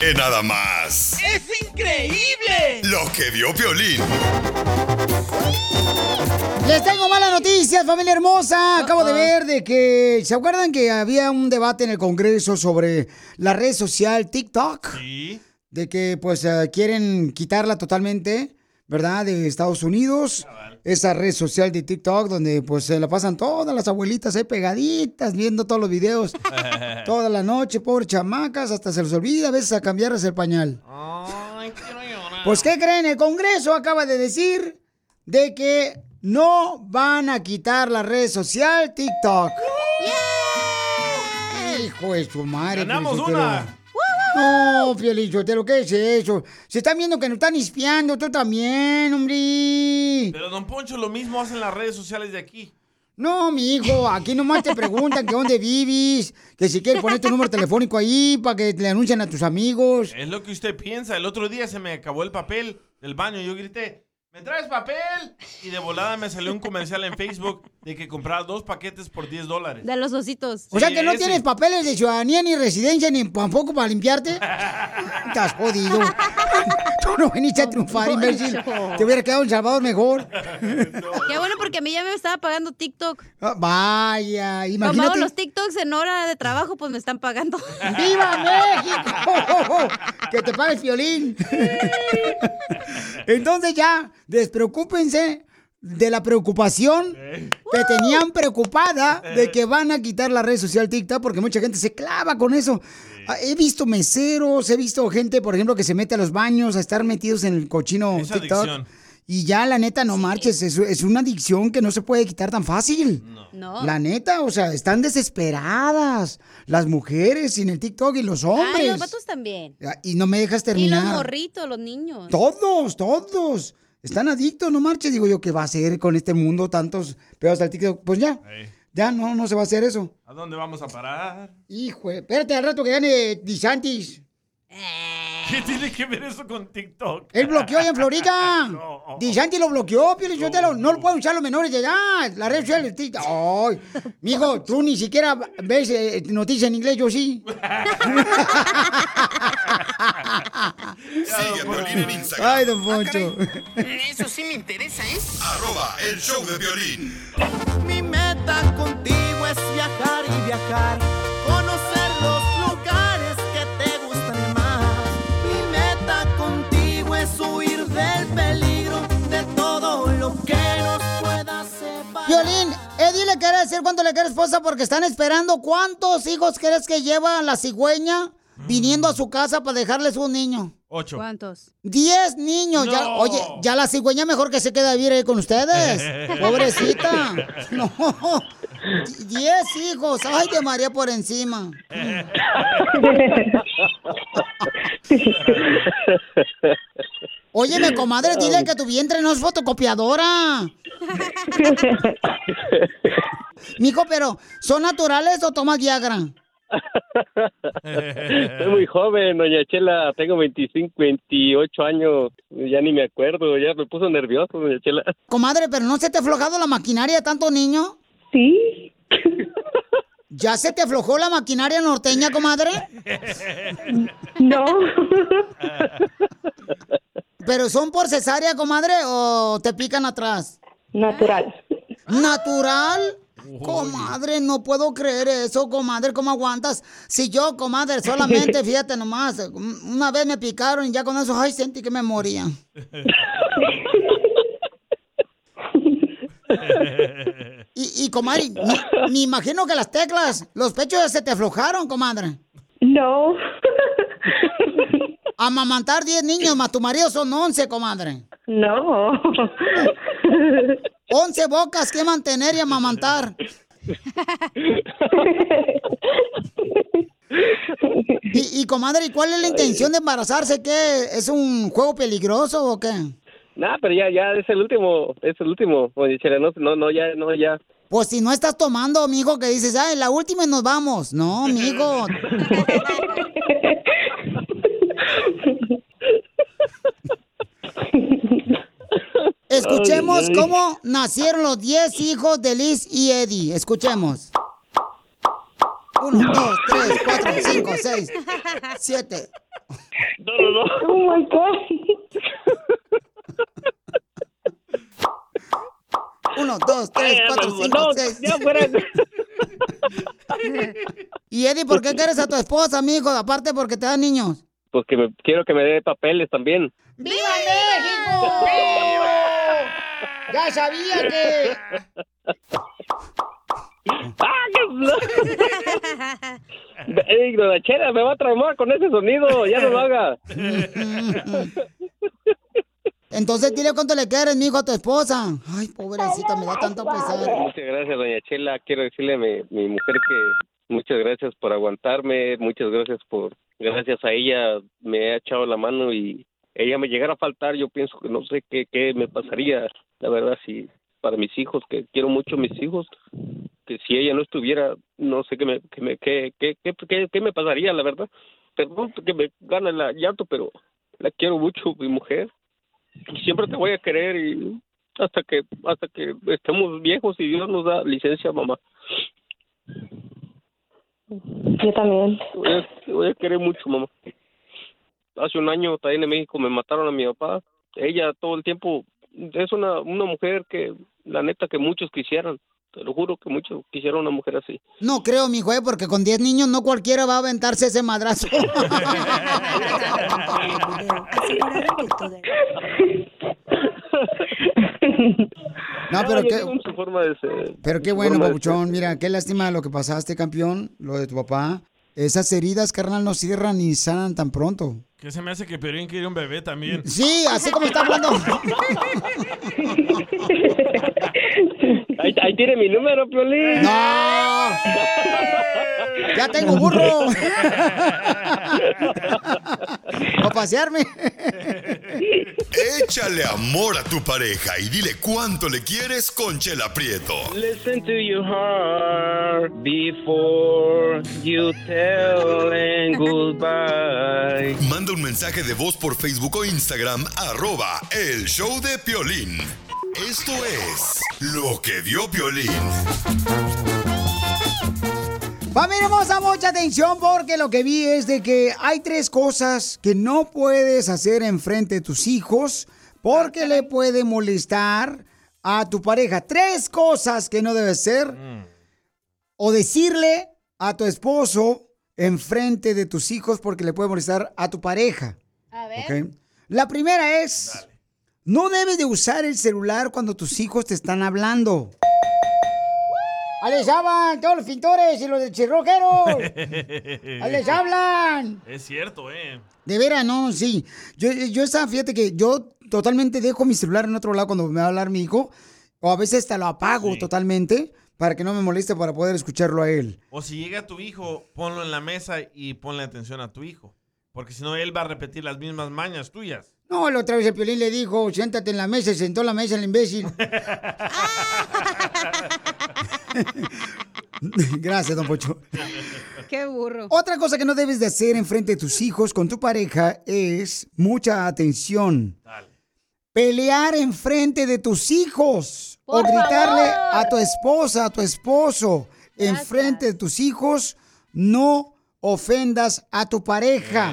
Que nada más. ¡Es increíble! Lo que vio Piolín. Les tengo malas noticias, familia hermosa. Acabo de ver de que, ¿se acuerdan que había un debate en el Congreso sobre la red social TikTok? Sí. De que pues eh, quieren quitarla totalmente, ¿verdad? De Estados Unidos. Esa red social de TikTok donde pues se la pasan todas las abuelitas ahí pegaditas viendo todos los videos [laughs] toda la noche, pobres chamacas, hasta se les olvida a veces a cambiarles el pañal. Pues, ¿qué creen? El Congreso acaba de decir de que no van a quitar la red social TikTok. Hijo de su madre. ¡Ganamos una! No, Piolichotelo, ¿qué es eso? Se están viendo que nos están espiando, tú también, hombre. Pero don Poncho, lo mismo hacen las redes sociales de aquí. No, mi hijo, aquí nomás te preguntan que dónde vives, que si quieres poner tu número telefónico ahí para que le anuncien a tus amigos. Es lo que usted piensa. El otro día se me acabó el papel del baño. Yo grité, ¿me traes papel? Y de volada me salió un comercial en Facebook de que compraba dos paquetes por 10 dólares. De los ositos. O sea Sí, que no ese. tienes papeles de ciudadanía ni residencia ni tampoco para limpiarte. [laughs] Estás jodido. Tú no veniste a triunfar, imbécil. Te hubiera quedado en Salvador mejor. [laughs] Qué bueno porque a mí ya me estaba pagando TikTok. Ah, Vaya, Como imagínate. los TikToks en hora de trabajo, pues me están pagando. ¡Viva México! [laughs] que te pague el violín. Entonces ya, despreocúpense de la preocupación que tenían preocupada de que van a quitar la red social TikTok porque mucha gente se clava con eso. Ah, He visto meseros, he visto gente, por ejemplo, que se mete a los baños a estar metidos en el cochino Es TikTok. adicción. Y ya, la neta, no marches, es, es una adicción que no se puede quitar tan fácil. No. La neta, o sea, están desesperadas las mujeres sin el TikTok y los hombres. Ay, los vatos también. Y no me dejas Y los terminar. morritos, los niños. Todos, todos. Están adictos, no marches. Digo yo, ¿qué va a hacer con este mundo tantos pedos al TikTok? Pues ya, ya no, no se va a hacer eso. ¿A dónde vamos a parar? Hijo, espérate al rato que gane Disantis. ¿Qué tiene que ver eso con TikTok? Él bloqueó allá en Florida. [laughs] No. Disanti lo bloqueó, Pio Lizotelo. No lo pueden usar los menores de edad. La red social de TikTok. Ay, mijo, tú ni siquiera ves eh, noticias en inglés, yo sí. [laughs] Sigue a Piolín en Instagram. Ay, don Poncho. Eso sí me interesa, ¿eh? Arroba el show de violín. Mi meta contigo es viajar y viajar, conocer Violín, Eddie le quiere decir cuánto le quiere esposa porque están esperando cuántos hijos crees que lleva la cigüeña viniendo a su casa para dejarles un niño. Ocho. ¿Cuántos? Diez niños. Ya, oye, ya la cigüeña mejor que se quede a vivir ahí con ustedes. [laughs] Pobrecita. No. Diez hijos. Ay, de María por encima. [laughs] Óyeme, comadre, dile que tu vientre no es fotocopiadora. [laughs] Mijo, pero ¿son naturales o tomas Viagra? Estoy muy joven, doña Chela. Tengo 25, 28 años. Ya ni me acuerdo. Ya me puso nervioso, doña Chela. Comadre, pero ¿no se te ha aflojado la maquinaria de tanto niño? Sí. ¿Ya se te aflojó la maquinaria norteña, comadre? No. [laughs] ¿Pero son por cesárea, comadre, o te pican atrás? Natural. ¿Natural? Comadre, no puedo creer eso, comadre, ¿cómo aguantas? Si yo, comadre, solamente, [laughs] fíjate nomás, una vez me picaron y ya con eso, ay, sentí que me moría. [laughs] Y, y comadre, me, me imagino que las teclas, los pechos ya se te aflojaron, comadre. No. Amamantar 10 niños, más tu marido son 11, comadre. No. 11 bocas que mantener y amamantar. Y, y comadre, ¿y cuál es la intención de embarazarse? ¿Qué? ¿Es un juego peligroso o qué? Nah, pero ya, ya es el último, es el último. No, no, no, ya, no, ya. Pues si no estás tomando, mijo, que dices, ay, la última y nos vamos. No, mijo. [laughs] Escuchemos Ay, ay. cómo nacieron los 10 hijos de Liz y Eddie. Escuchemos. 1, 2, 3, 4, 5, 6, 7. No, no, no. Oh my God. 1, 2, 3, Ay, 4, no, 5, no, 6. ya fuera. [laughs] Y Eddie, ¿por qué quieres a tu esposa, mijo? Aparte porque te da niños. Pues que me, quiero que me dé papeles también. ¡Viva México! Ya sabía que. ¡Ah, qué... Ey, Chela, me va a traumar con ese sonido. Ya no lo haga. Entonces dile cuánto le quieres, mijo, a tu esposa. Ay, pobrecita, me da tanto pesar. Muchas gracias, doña Chela. Quiero decirle a mi, mi mujer que muchas gracias por aguantarme, muchas gracias por, gracias a ella me ha echado la mano y ella me llegara a faltar, yo pienso que no sé qué, qué me pasaría, la verdad, si para mis hijos, que quiero mucho a mis hijos, que si ella no estuviera, no sé qué me, qué me, qué, qué, qué, qué- me pasaría, la verdad. Perdón que me gana el llanto, pero la quiero mucho, mi mujer. Y siempre te voy a querer y hasta que hasta que estemos viejos y Dios nos da licencia, mamá. Yo también. Voy a, voy a querer mucho, mamá. Hace un año también en México me mataron a mi papá. Ella todo el tiempo es una, una mujer que, la neta, que muchos quisieran. Te lo juro que muchos quisieran una mujer así. No creo, mijo, eh, porque con 10 niños no cualquiera va a aventarse ese madrazo. [laughs] No, pero qué, tengo su forma de ser. pero qué bueno, papuchón. Mira, qué lástima lo que pasaste, campeón, lo de tu papá. Esas heridas, carnal, no cierran ni sanan tan pronto. Que se me hace que Piolín quiere un bebé también. Sí, así como está hablando. [laughs] Ahí, ahí tiene mi número, Piolín. ¡No! ¡Ya tengo burro! [laughs] ¡A pasearme! Échale amor a tu pareja y dile cuánto le quieres con Chela Prieto. Listen to your heart before you tell and goodbye. Manda un mensaje de voz por Facebook o Instagram, arroba el show de Piolín. Esto es lo que vio Piolín. Familia hermosa, mucha atención porque lo que vi es de que hay tres cosas que no puedes hacer enfrente de tus hijos porque le puede molestar a tu pareja. Tres cosas que no debes hacer o decirle a tu esposo enfrente de tus hijos porque le puede molestar a tu pareja. A ¿ok? La primera es, no debes de usar el celular cuando tus hijos te están hablando. ¡Ahí les hablan todos los pintores y los de chirrojeros! [laughs] ¡Ahí les hablan! Es cierto, ¿eh? De veras, no, sí. Yo, yo esa, fíjate que yo totalmente dejo mi celular en otro lado cuando me va a hablar mi hijo. O a veces hasta lo apago totalmente para que no me moleste para poder escucharlo a él. O si llega tu hijo, ponlo en la mesa y ponle atención a tu hijo. Porque si no, él va a repetir las mismas mañas tuyas. No, la otra vez el Piolín le dijo, siéntate en la mesa, y sentó en la mesa el imbécil. [laughs] [laughs] Gracias, don Pocho. Qué burro. Otra cosa que no debes de hacer enfrente de tus hijos con tu pareja es mucha atención. pelear enfrente de tus hijos Por o gritarle favor. a tu esposa, a tu esposo, enfrente de tus hijos, no ofendas a tu pareja.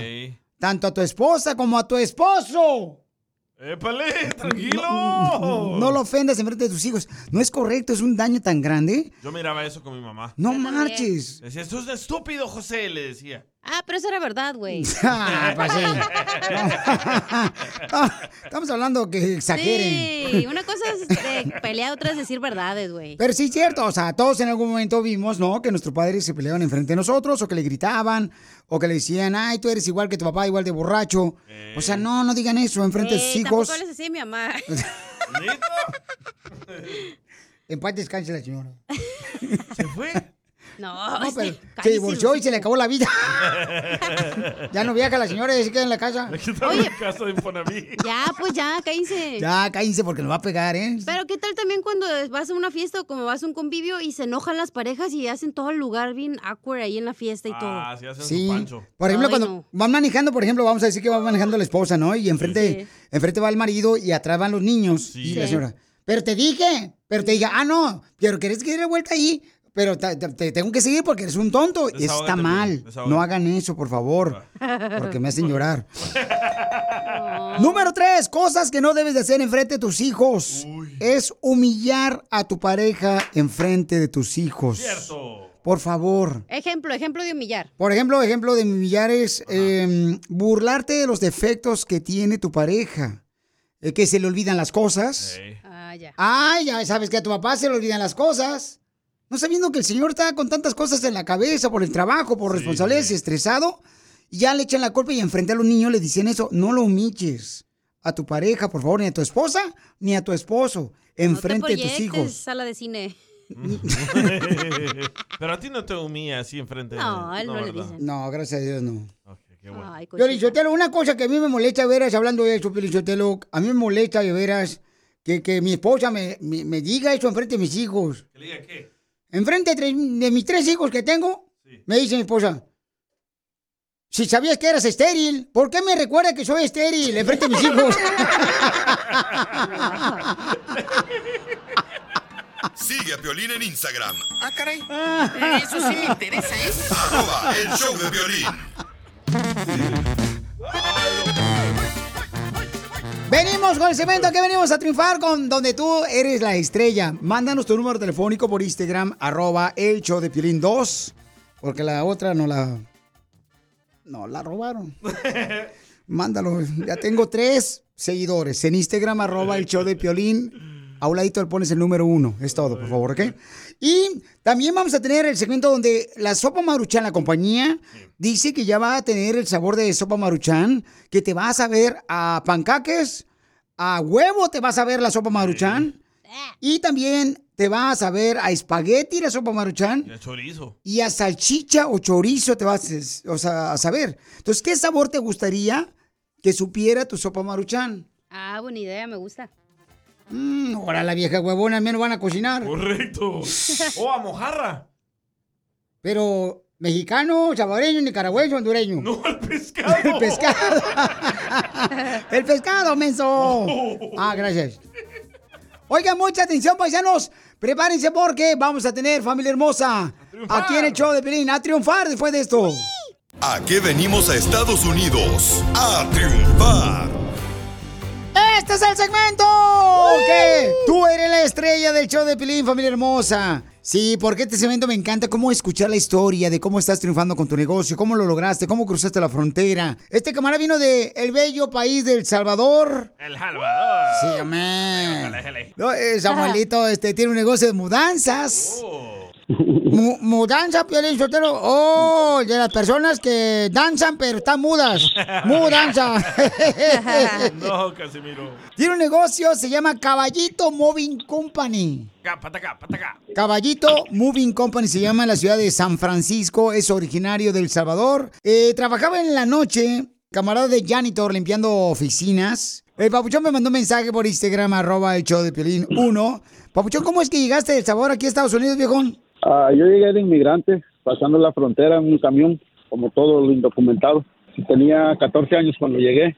Tanto a tu esposa como a tu esposo. ¡Épale! ¡Tranquilo! No lo ofendas enfrente de tus hijos. No es correcto, es un daño tan grande. Yo miraba eso con mi mamá. No marches. Decía, esto es estúpido, José, le decía. Ah, pero eso era verdad, güey. [laughs] Ah, pues. [laughs] Estamos hablando que exageren. Sí, una cosa es eh, pelear, otra es decir verdades, güey. Pero sí es cierto, o sea, todos en algún momento vimos, ¿no? Que nuestros padres se peleaban enfrente de nosotros, o que le gritaban, o que le decían, ay, tú eres igual que tu papá, igual de borracho. O sea, no, no digan eso enfrente de sus Ey, hijos. Tampoco les así a mi mamá. [laughs] En paz descanse la señora. [laughs] ¿Se fue? No, No, pero se divorció y se le acabó la vida. [laughs] ya no viaja la señora y se queda en la casa. Quitaron el caso de Infonavit. Ya, pues ya, cállense. Ya, cállense porque nos va a pegar, ¿eh? Pero ¿qué tal también cuando vas a una fiesta o como vas a un convivio y se enojan las parejas y hacen todo el lugar bien awkward ahí en la fiesta y todo? Ah, sí hacen Sí. su pancho. Por ejemplo, Ay, cuando no. van manejando, por ejemplo, vamos a decir que va manejando la esposa, ¿no? Y enfrente, Sí. enfrente va el marido y atrás van los niños. Y la señora, pero te dije, pero te diga, ah, no, pero querés que dé vuelta ahí, pero te, te- te tengo que seguir porque eres un tonto. Y eso está Desahógate, mal. Desahógate. No hagan eso, por favor, porque me hacen llorar. [laughs] Número tres, cosas que no debes de hacer enfrente de tus hijos. Es humillar a tu pareja enfrente de tus hijos. Cierto. Por favor. Ejemplo, ejemplo de humillar. Por ejemplo, ejemplo de humillar es eh, burlarte de los defectos que tiene tu pareja. Eh, que se le olvidan las cosas. Ah, ya. Ay, ya sabes que a tu papá se le olvidan las cosas. No sabiendo que el señor está con tantas cosas en la cabeza por el trabajo, por responsabilidades, estresado. Y ya le echan la culpa y enfrente a los niños le dicen eso. No lo humilles a tu pareja, por favor, ni a tu esposa, ni a tu esposo. Enfrente no te de tus hijos. sala de cine. [laughs] Pero a ti no te humilla así enfrente de No, a él no le ¿verdad? dicen. No, gracias a Dios no. Qué bueno. Ay, una cosa que a mí me molesta de veras, hablando de eso, Piolichotelo, a mí me molesta de veras que, que mi esposa me, me- me diga eso enfrente de mis hijos. ¿Que le diga qué? Enfrente de, mis tres hijos que tengo, me dice mi esposa, si sabías que eras estéril, ¿por qué me recuerda que soy estéril enfrente de mis hijos? Sigue a Piolín en Instagram. Ah, caray. Eso sí me interesa, ¿eh? Arroba el show de violín. [laughs] Venimos con el segmento que venimos a triunfar con donde tú eres la estrella. Mándanos tu número telefónico por Instagram, arroba el show de Piolín 2, porque la otra no la... No, la robaron. [laughs] Mándalo. Ya tengo tres seguidores. En Instagram, arroba el show de Piolín. A un ladito le pones el número uno. Es todo, por favor, ¿ok? Y también vamos a tener el segmento donde la sopa maruchan, la compañía, dice que ya va a tener el sabor de sopa maruchan, que te va a saber a pancaques, a huevo te va a saber la sopa maruchan, y también te va a saber a espagueti la sopa maruchan, Y el chorizo. y a salchicha o chorizo te vas a- o sea, a saber. Entonces, ¿qué sabor te gustaría que supiera tu sopa maruchan? Ah, buena idea, me gusta. Mm, ahora la vieja huevona, al menos van a cocinar. Correcto. [laughs] O a mojarra. Pero, ¿mexicano, salvadoreño, nicaragüense, hondureño? No, el [laughs] pescado. El pescado. [laughs] el pescado, menso. Ah, gracias. Oigan, mucha atención, paisanos. Prepárense porque vamos a tener familia hermosa. Aquí en el show de Pelín. A triunfar después de esto. ¿A qué venimos a Estados Unidos? A triunfar. Este es el segmento que tú eres la estrella del show de Pilín, familia hermosa. Sí, porque este segmento me encanta cómo escuchar la historia de cómo estás triunfando con tu negocio, cómo lo lograste, cómo cruzaste la frontera. Este camarada vino de el bello país del Salvador. El Salvador. Sí, amén. No, eh, Samuelito este, tiene un negocio de mudanzas. Mu- mudanza, [laughs] Piolín Sotelo. Oh, de las personas que danzan pero están mudas. Mudanza. [laughs] no, Casimiro. Tiene un negocio, se llama Caballito Moving Company. Acá, pataca, pataca. Caballito Moving Company se llama en la ciudad de San Francisco, es originario de El Salvador. Eh, trabajaba en la noche, camarada de janitor, limpiando oficinas. El Papuchón me mandó un mensaje por Instagram, arroba el show de Piolín 1. Papuchón, ¿cómo es que llegaste del Salvador aquí a Estados Unidos, viejón? Ah, yo llegué de inmigrante, pasando la frontera en un camión, como todo lo indocumentado. Tenía 14 años cuando llegué.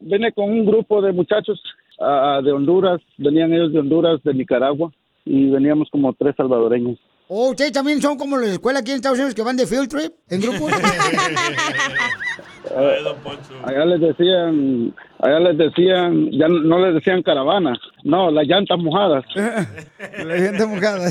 Vine con un grupo de muchachos ah, de Honduras, venían ellos de Honduras, de Nicaragua, y veníamos como tres salvadoreños. ¿O ustedes también son como la escuela aquí en Estados Unidos que van de field trip en [laughs] Ah, allá les decían, allá les decían, ya no- les decían caravana, no, las llantas mojadas. La gente mojada.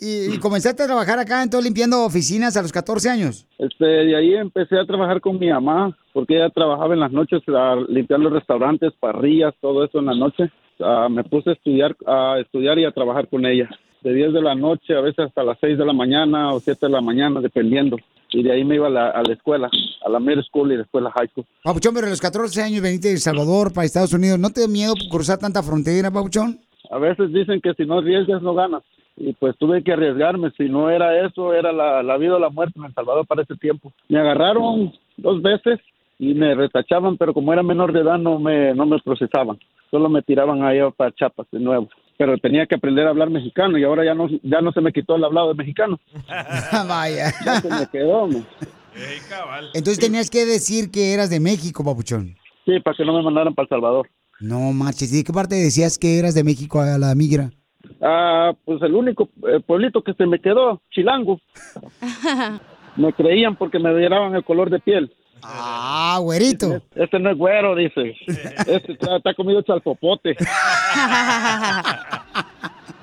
y, y comenzaste a trabajar acá, entonces limpiando oficinas a los 14 años. Este, de ahí empecé a trabajar con mi mamá, porque ella trabajaba en las noches ah, limpiando restaurantes, parrillas, todo eso en la noche. Ah, me puse a estudiar, a estudiar y a trabajar con ella. De 10 de la noche, a veces hasta las 6 de la mañana o 7 de la mañana, dependiendo. Y de ahí me iba a la, a la escuela, a la middle school y después a la high school. Papuchón, pero a los 14 años veniste de El Salvador para Estados Unidos. ¿No te da miedo cruzar tanta frontera, Papuchón? A veces dicen que si no arriesgas, no ganas. Y pues tuve que arriesgarme. Si no era eso, era la, la vida o la muerte en El Salvador para ese tiempo. Me agarraron dos veces y me retachaban, pero como era menor de edad, no me, no me procesaban. Solo me tiraban allá para Chapas de nuevo. Pero tenía que aprender a hablar mexicano y ahora ya no, ya no se me quitó el hablado de mexicano. [laughs] Vaya. Ya se me quedó. ¿no? Entonces tenías que decir que eras de México, Papuchón. Sí, para que no me mandaran para El Salvador. No marches. ¿Y de qué parte decías que eras de México a la migra? Ah, pues el único eh, pueblito que se me quedó, Chilango. [laughs] Me creían porque me miraban el color de piel. Ah, güerito. Este no es güero, dice. Este está, está comido chalpopote. [laughs]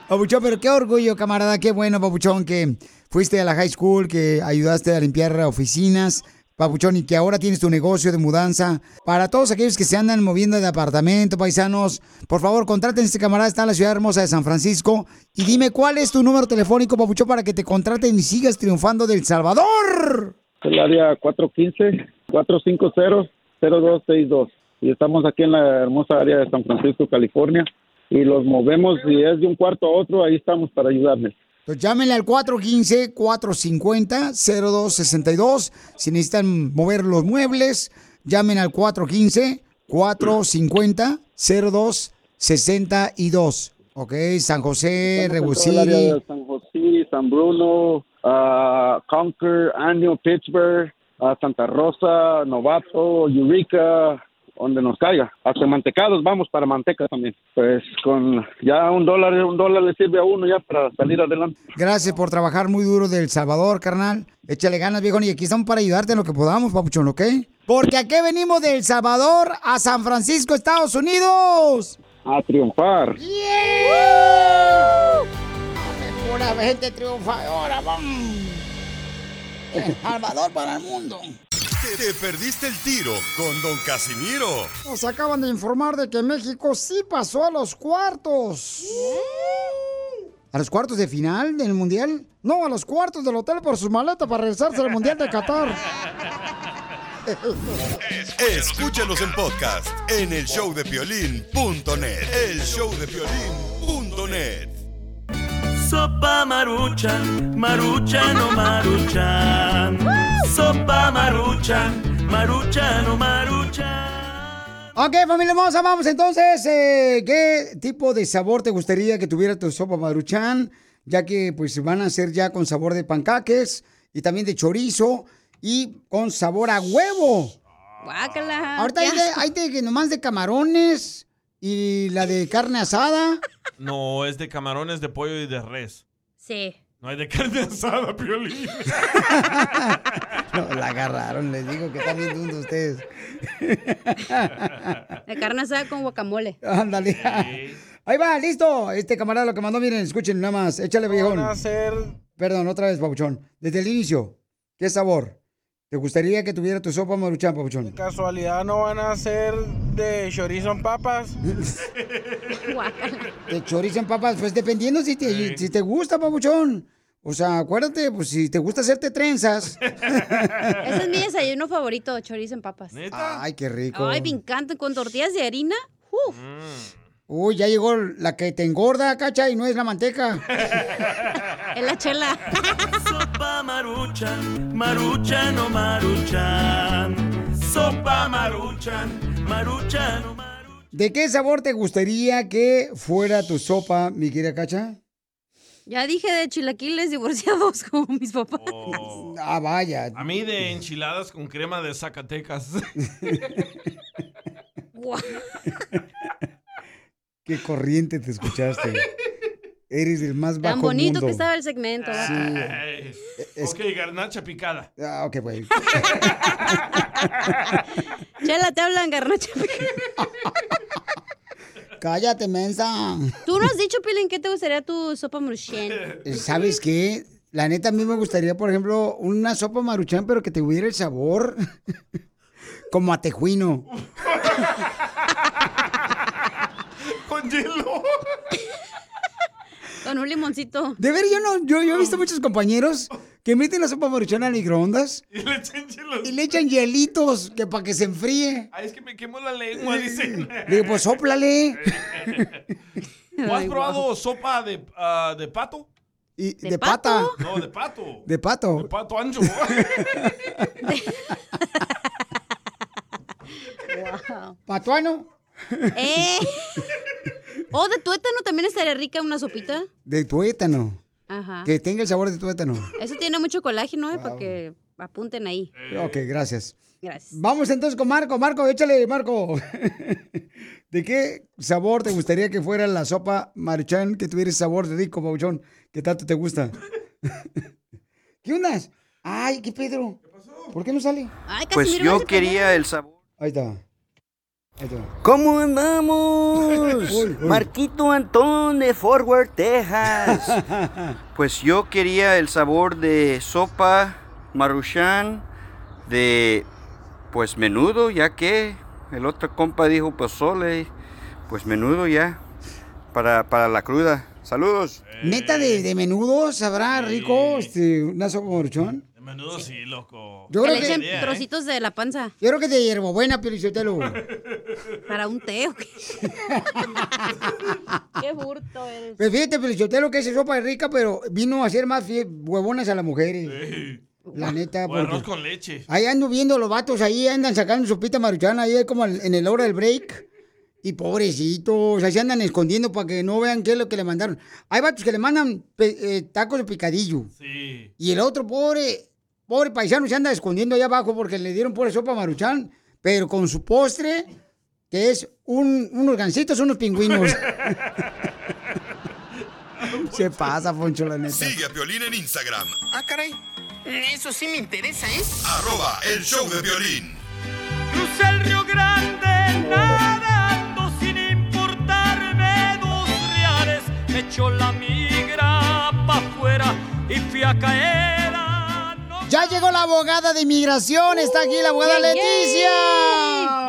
Papuchón, pero qué orgullo, camarada, qué bueno, Papuchón, que fuiste a la high school, que ayudaste a limpiar oficinas, Papuchón, y que ahora tienes tu negocio de mudanza. Para todos aquellos que se andan moviendo de apartamento, paisanos, por favor, contraten a este camarada, está en la ciudad hermosa de San Francisco, y dime cuál es tu número telefónico, Papuchón, para que te contraten y sigas triunfando del Salvador. El área 415-450-0262. Y estamos aquí en la hermosa área de San Francisco, California. Y los movemos, si es de un cuarto a otro, ahí estamos para ayudarles. Pues llámenle al 415-450-0262. Si necesitan mover los muebles, llamen al 415-450-0262. Ok, San José, Rebusí. San José, San Bruno, ah, Concord, Año, Pittsburgh, ah, Santa Rosa, Novato, Eureka, donde nos caiga. Hasta mantecados vamos para manteca también. Pues con ya un dólar, un dólar le sirve a uno ya para salir adelante. Gracias por trabajar muy duro del Salvador, carnal. Échale ganas, viejo. Y aquí estamos para ayudarte en lo que podamos, papuchón, ¿ok? Porque aquí venimos del Salvador a San Francisco, Estados Unidos. A triunfar. Pura gente triunfadora, vamos. Salvador para el mundo. Te, te perdiste el tiro con Don Casimiro. Nos acaban de informar de que México sí pasó a los cuartos. ¿A los cuartos de final del Mundial? No, a los cuartos del hotel por sus maletas para regresarse al Mundial de Qatar. Escúchanos en podcast en el showdepiolín.net. El showdepiolín.net. Sopa maruchan, maruchan o maruchan. Sopa maruchan, maruchan o maruchan. Ok, familia hermosa, vamos entonces. eh, ¿Qué tipo de sabor te gustaría que tuviera tu sopa maruchan? Ya que pues van a ser ya con sabor de pancaques y también de chorizo y con sabor a huevo. Guácala. Ahorita hay de, hay de que nomás de camarones y la de carne asada. No, es de camarones, de pollo y de res. Sí. No hay de carne asada, Piolín. [laughs] No, la agarraron, les digo que están bien dundos ustedes. De carne asada con guacamole. Ándale. Ahí va, listo. Este camarada lo que mandó, miren, escuchen nada más. Échale, viejón. Van a ser- Perdón, otra vez, papuchón. Desde el inicio, ¿qué sabor? ¿Te gustaría que tuviera tu sopa maruchan, papuchón? casualidad no van a ser de chorizo en papas. [laughs] De chorizo en papas, pues dependiendo si te, si te gusta, papuchón. O sea, acuérdate, pues si te gusta hacerte trenzas. [laughs] Ese es mi desayuno favorito, chorizo en papas. Ay, qué rico. Ay, me encanta. Con tortillas de harina. Uf. Uy, ya llegó la que te engorda, cacha, y no es la manteca. [laughs] Es la chela. Sopa maruchan, maruchan o maruchan. Sopa maruchan, maruchan o ¿De qué sabor te gustaría que fuera tu sopa, mi querida cacha? Ya dije de chilaquiles divorciados [laughs] como mis papás. Ah, vaya. A mí de enchiladas con crema de Zacatecas. [laughs] Qué corriente te escuchaste. [laughs] Eres el más bajo Tan bonito mundo. que estaba el segmento. Ay, Ok, garnacha picada. Ah, ok, güey. [laughs] Chela, te hablan, garnacha. Cállate, mensa. Tú no has dicho, Pilín, ¿qué te gustaría tu sopa maruchan? ¿Sabes qué? La neta, a mí me gustaría, por ejemplo, una sopa maruchan, pero que tuviera el sabor [laughs] como a tejuino. Con hielo. [laughs] Con un limoncito. De ver, yo no, yo, yo he visto muchos compañeros que meten la sopa maruchan al microondas Y le echan hielo. y le echan hielitos que para que se enfríe. Ay, es que me quemó la lengua, dicen. Le digo, pues sóplale. ¿Tú has Ay, probado sopa de, ah, de pato? Y, ¿De, pata. No, de pato. De pato. De pato ancho. [laughs] ¿Patuano? Eh. [laughs] O de tuétano también estaría rica una sopita. De tuétano. Ajá. Que tenga el sabor de tuétano. Eso tiene mucho colágeno, ¿eh? Para que apunten ahí. Ok, gracias. Gracias. Vamos entonces con Marco. Marco, échale, Marco. [laughs] ¿De qué sabor te gustaría que fuera la sopa maruchan que tuviera ese sabor de rico, Pauchón? ¿Qué tanto te gusta? [laughs] ¿Qué ondas? Ay, ¿qué Pedro? ¿Qué pasó? ¿Por qué no sale? Ay, Pues yo quería el sabor. Ahí está. ¿Cómo andamos? [laughs] Marquito Antón de Fort Worth, Texas. [laughs] Pues yo quería el sabor de sopa maruchan de pues menudo, ya que el otro compa dijo pozole, pues menudo ya para, para la cruda. Saludos. ¿Neta de, de menudo sabrá rico este, una sopa maruchan? Menudo sí, loco. Yo que creo le que- echen ¿eh? trocitos de la panza. Yo creo que de hierbabuena, Pielichotelo. Para un té, ¿o qué? Qué burto eres. Pues fíjate, que esa sopa es rica, pero vino a hacer más huevonas a las mujeres. La neta, O arroz con leche. Ahí ando viendo los vatos, ahí andan sacando sopita maruchana, ahí como en el hora del break. Y pobrecitos, ahí se andan escondiendo para que no vean qué es lo que le mandaron. Hay vatos que le mandan eh, tacos de picadillo. Sí. Y el otro pobre, pobre paisano se anda escondiendo allá abajo porque le dieron pobre sopa maruchan, pero con su postre, que es un, unos gancitos, unos pingüinos. [laughs] se pasa, Poncho, la neta. Sigue a Piolín en Instagram, Ah, caray. Eso sí me interesa, ¿eh? arroba el show de violín. Crucé el Río Grande nadando sin importarme dos reales. Me echó la migra pa' afuera y fui a caer llegó la abogada de inmigración, está aquí la abogada Leticia.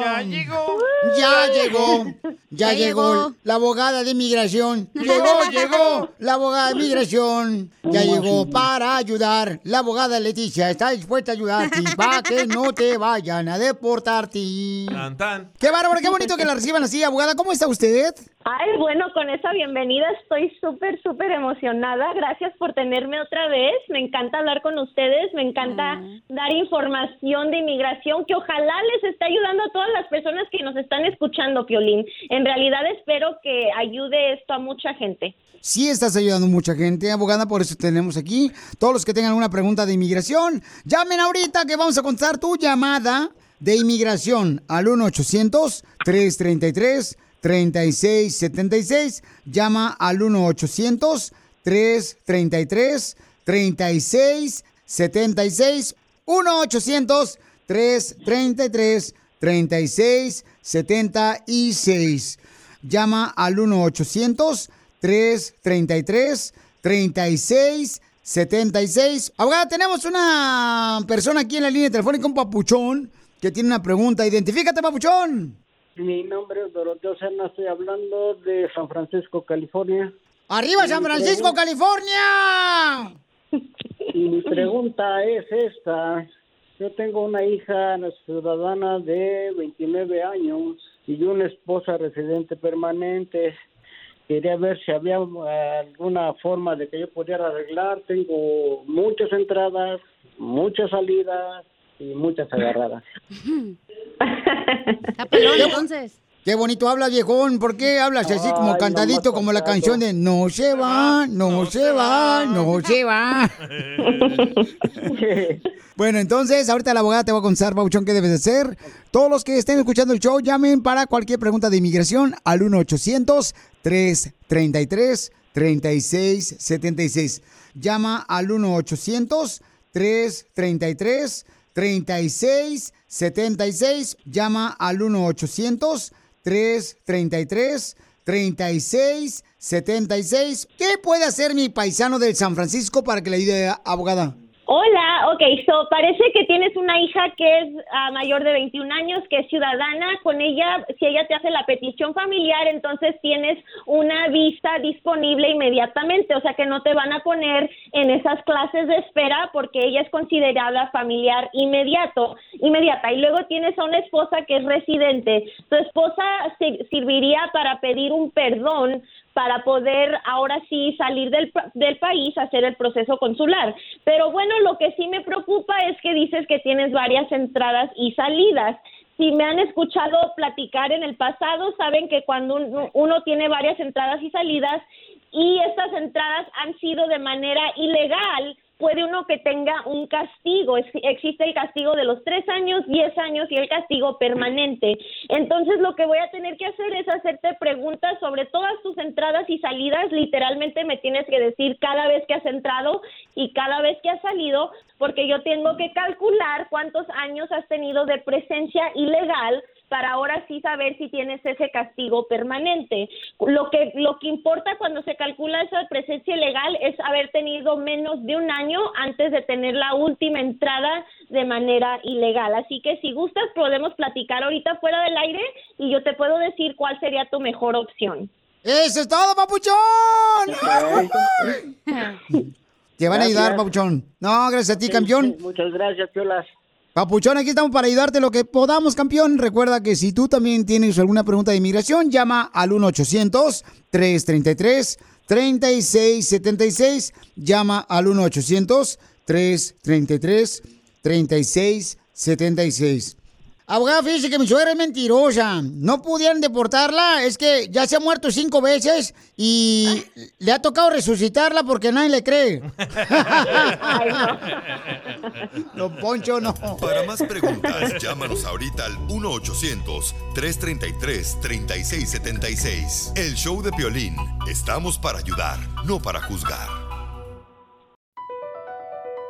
Ya llegó. Ya llegó. Ya, Ya llegó, llegó. la abogada de inmigración. Llegó, [laughs] llegó la abogada de inmigración. Ya llegó para ayudar. La abogada Leticia está dispuesta a ayudarte para que no te vayan a deportarte. Tan, tan. Qué bárbaro, qué bonito que la reciban así, abogada. ¿Cómo está usted? Ay, bueno, con esa bienvenida estoy súper, súper emocionada. Gracias por tenerme otra vez. Me encanta hablar con ustedes, me encanta dar información de inmigración que ojalá les esté ayudando a todas las personas que nos están escuchando, Piolín. En realidad espero que ayude esto a mucha gente. Sí estás ayudando a mucha gente, abogada, por eso tenemos aquí. Todos los que tengan alguna pregunta de inmigración, llamen ahorita que vamos a contestar tu llamada de inmigración al 1-800-333-3676. Llama al 1-800-333-3676. 1-800-333-3676. Llama al 1-800-333-3676. Abogada, tenemos una persona aquí en la línea telefónica, un papuchón, que tiene una pregunta. Identifícate, papuchón. Mi nombre es Doroteo Serna, estoy hablando de San Francisco, California. ¡Arriba, San Francisco, California! Y [laughs] mi pregunta es esta. Yo tengo una hija ciudadana de 29 años y una esposa residente permanente. Quería ver si había eh, alguna forma de que yo pudiera arreglar. Tengo muchas entradas, muchas salidas y muchas agarradas. [laughs] Está pelón, entonces. Qué bonito hablas, viejón. ¿Por qué hablas así como Ay, cantadito, como la canción de No se va, no, se va, no se va? bueno, entonces, ahorita la abogada te va a contar, Pauchón, qué debes de hacer. Todos los que estén escuchando el show, llamen para cualquier pregunta de inmigración al 1-800-333-3676. Llama al 1-800-333-3676. Llama al 1-800-333-3676. ¿Qué puede hacer mi paisano del San Francisco para que le ayude, abogada? Hola, ok, so parece que tienes una hija que es ah, mayor de 21 años, que es ciudadana. Con ella, si ella te hace la petición familiar, entonces tienes una visa disponible inmediatamente. O sea que no te van a poner en esas clases de espera porque ella es considerada familiar inmediato, inmediata. Y luego tienes a una esposa que es residente. Tu esposa si- serviría para pedir un perdón para poder ahora sí salir del, del país, hacer el proceso consular. Pero bueno, lo que sí me preocupa es que dices que tienes varias entradas y salidas. Si me han escuchado platicar en el pasado, saben que cuando un- uno tiene varias entradas y salidas y estas entradas han sido de manera ilegal, puede uno que tenga un castigo. Ex- Existe el castigo de los tres años, diez años y el castigo permanente. Entonces lo que voy a tener que hacer es hacerte preguntas sobre todas tus entradas y salidas. Literalmente me tienes que decir cada vez que has entrado y cada vez que has salido, porque yo tengo que calcular cuántos años has tenido de presencia ilegal para ahora sí saber si tienes ese castigo permanente. Lo que lo que importa cuando se calcula esa presencia ilegal es haber tenido menos de un año antes de tener la última entrada de manera ilegal. Así que si gustas podemos platicar ahorita fuera del aire y yo te puedo decir cuál sería tu mejor opción. ¡Eso es todo, papuchón! [laughs] Te van a ayudar, papuchón. No, gracias a ti, campeón. Muchas gracias, Piolas. Papuchón, aquí estamos para ayudarte lo que podamos, campeón. Recuerda que si tú también tienes alguna pregunta de inmigración, llama al 1-800-333-3676. Llama al 1-800-333-3676. Abogada, fíjese que mi suegra es mentirosa. No pudieron deportarla. Es que ya se ha muerto cinco veces y le ha tocado resucitarla porque nadie le cree. [laughs] [laughs] Don Poncho, no. Para más preguntas, llámanos ahorita al 1-800-333-3676. El show de Piolín. Estamos para ayudar, no para juzgar.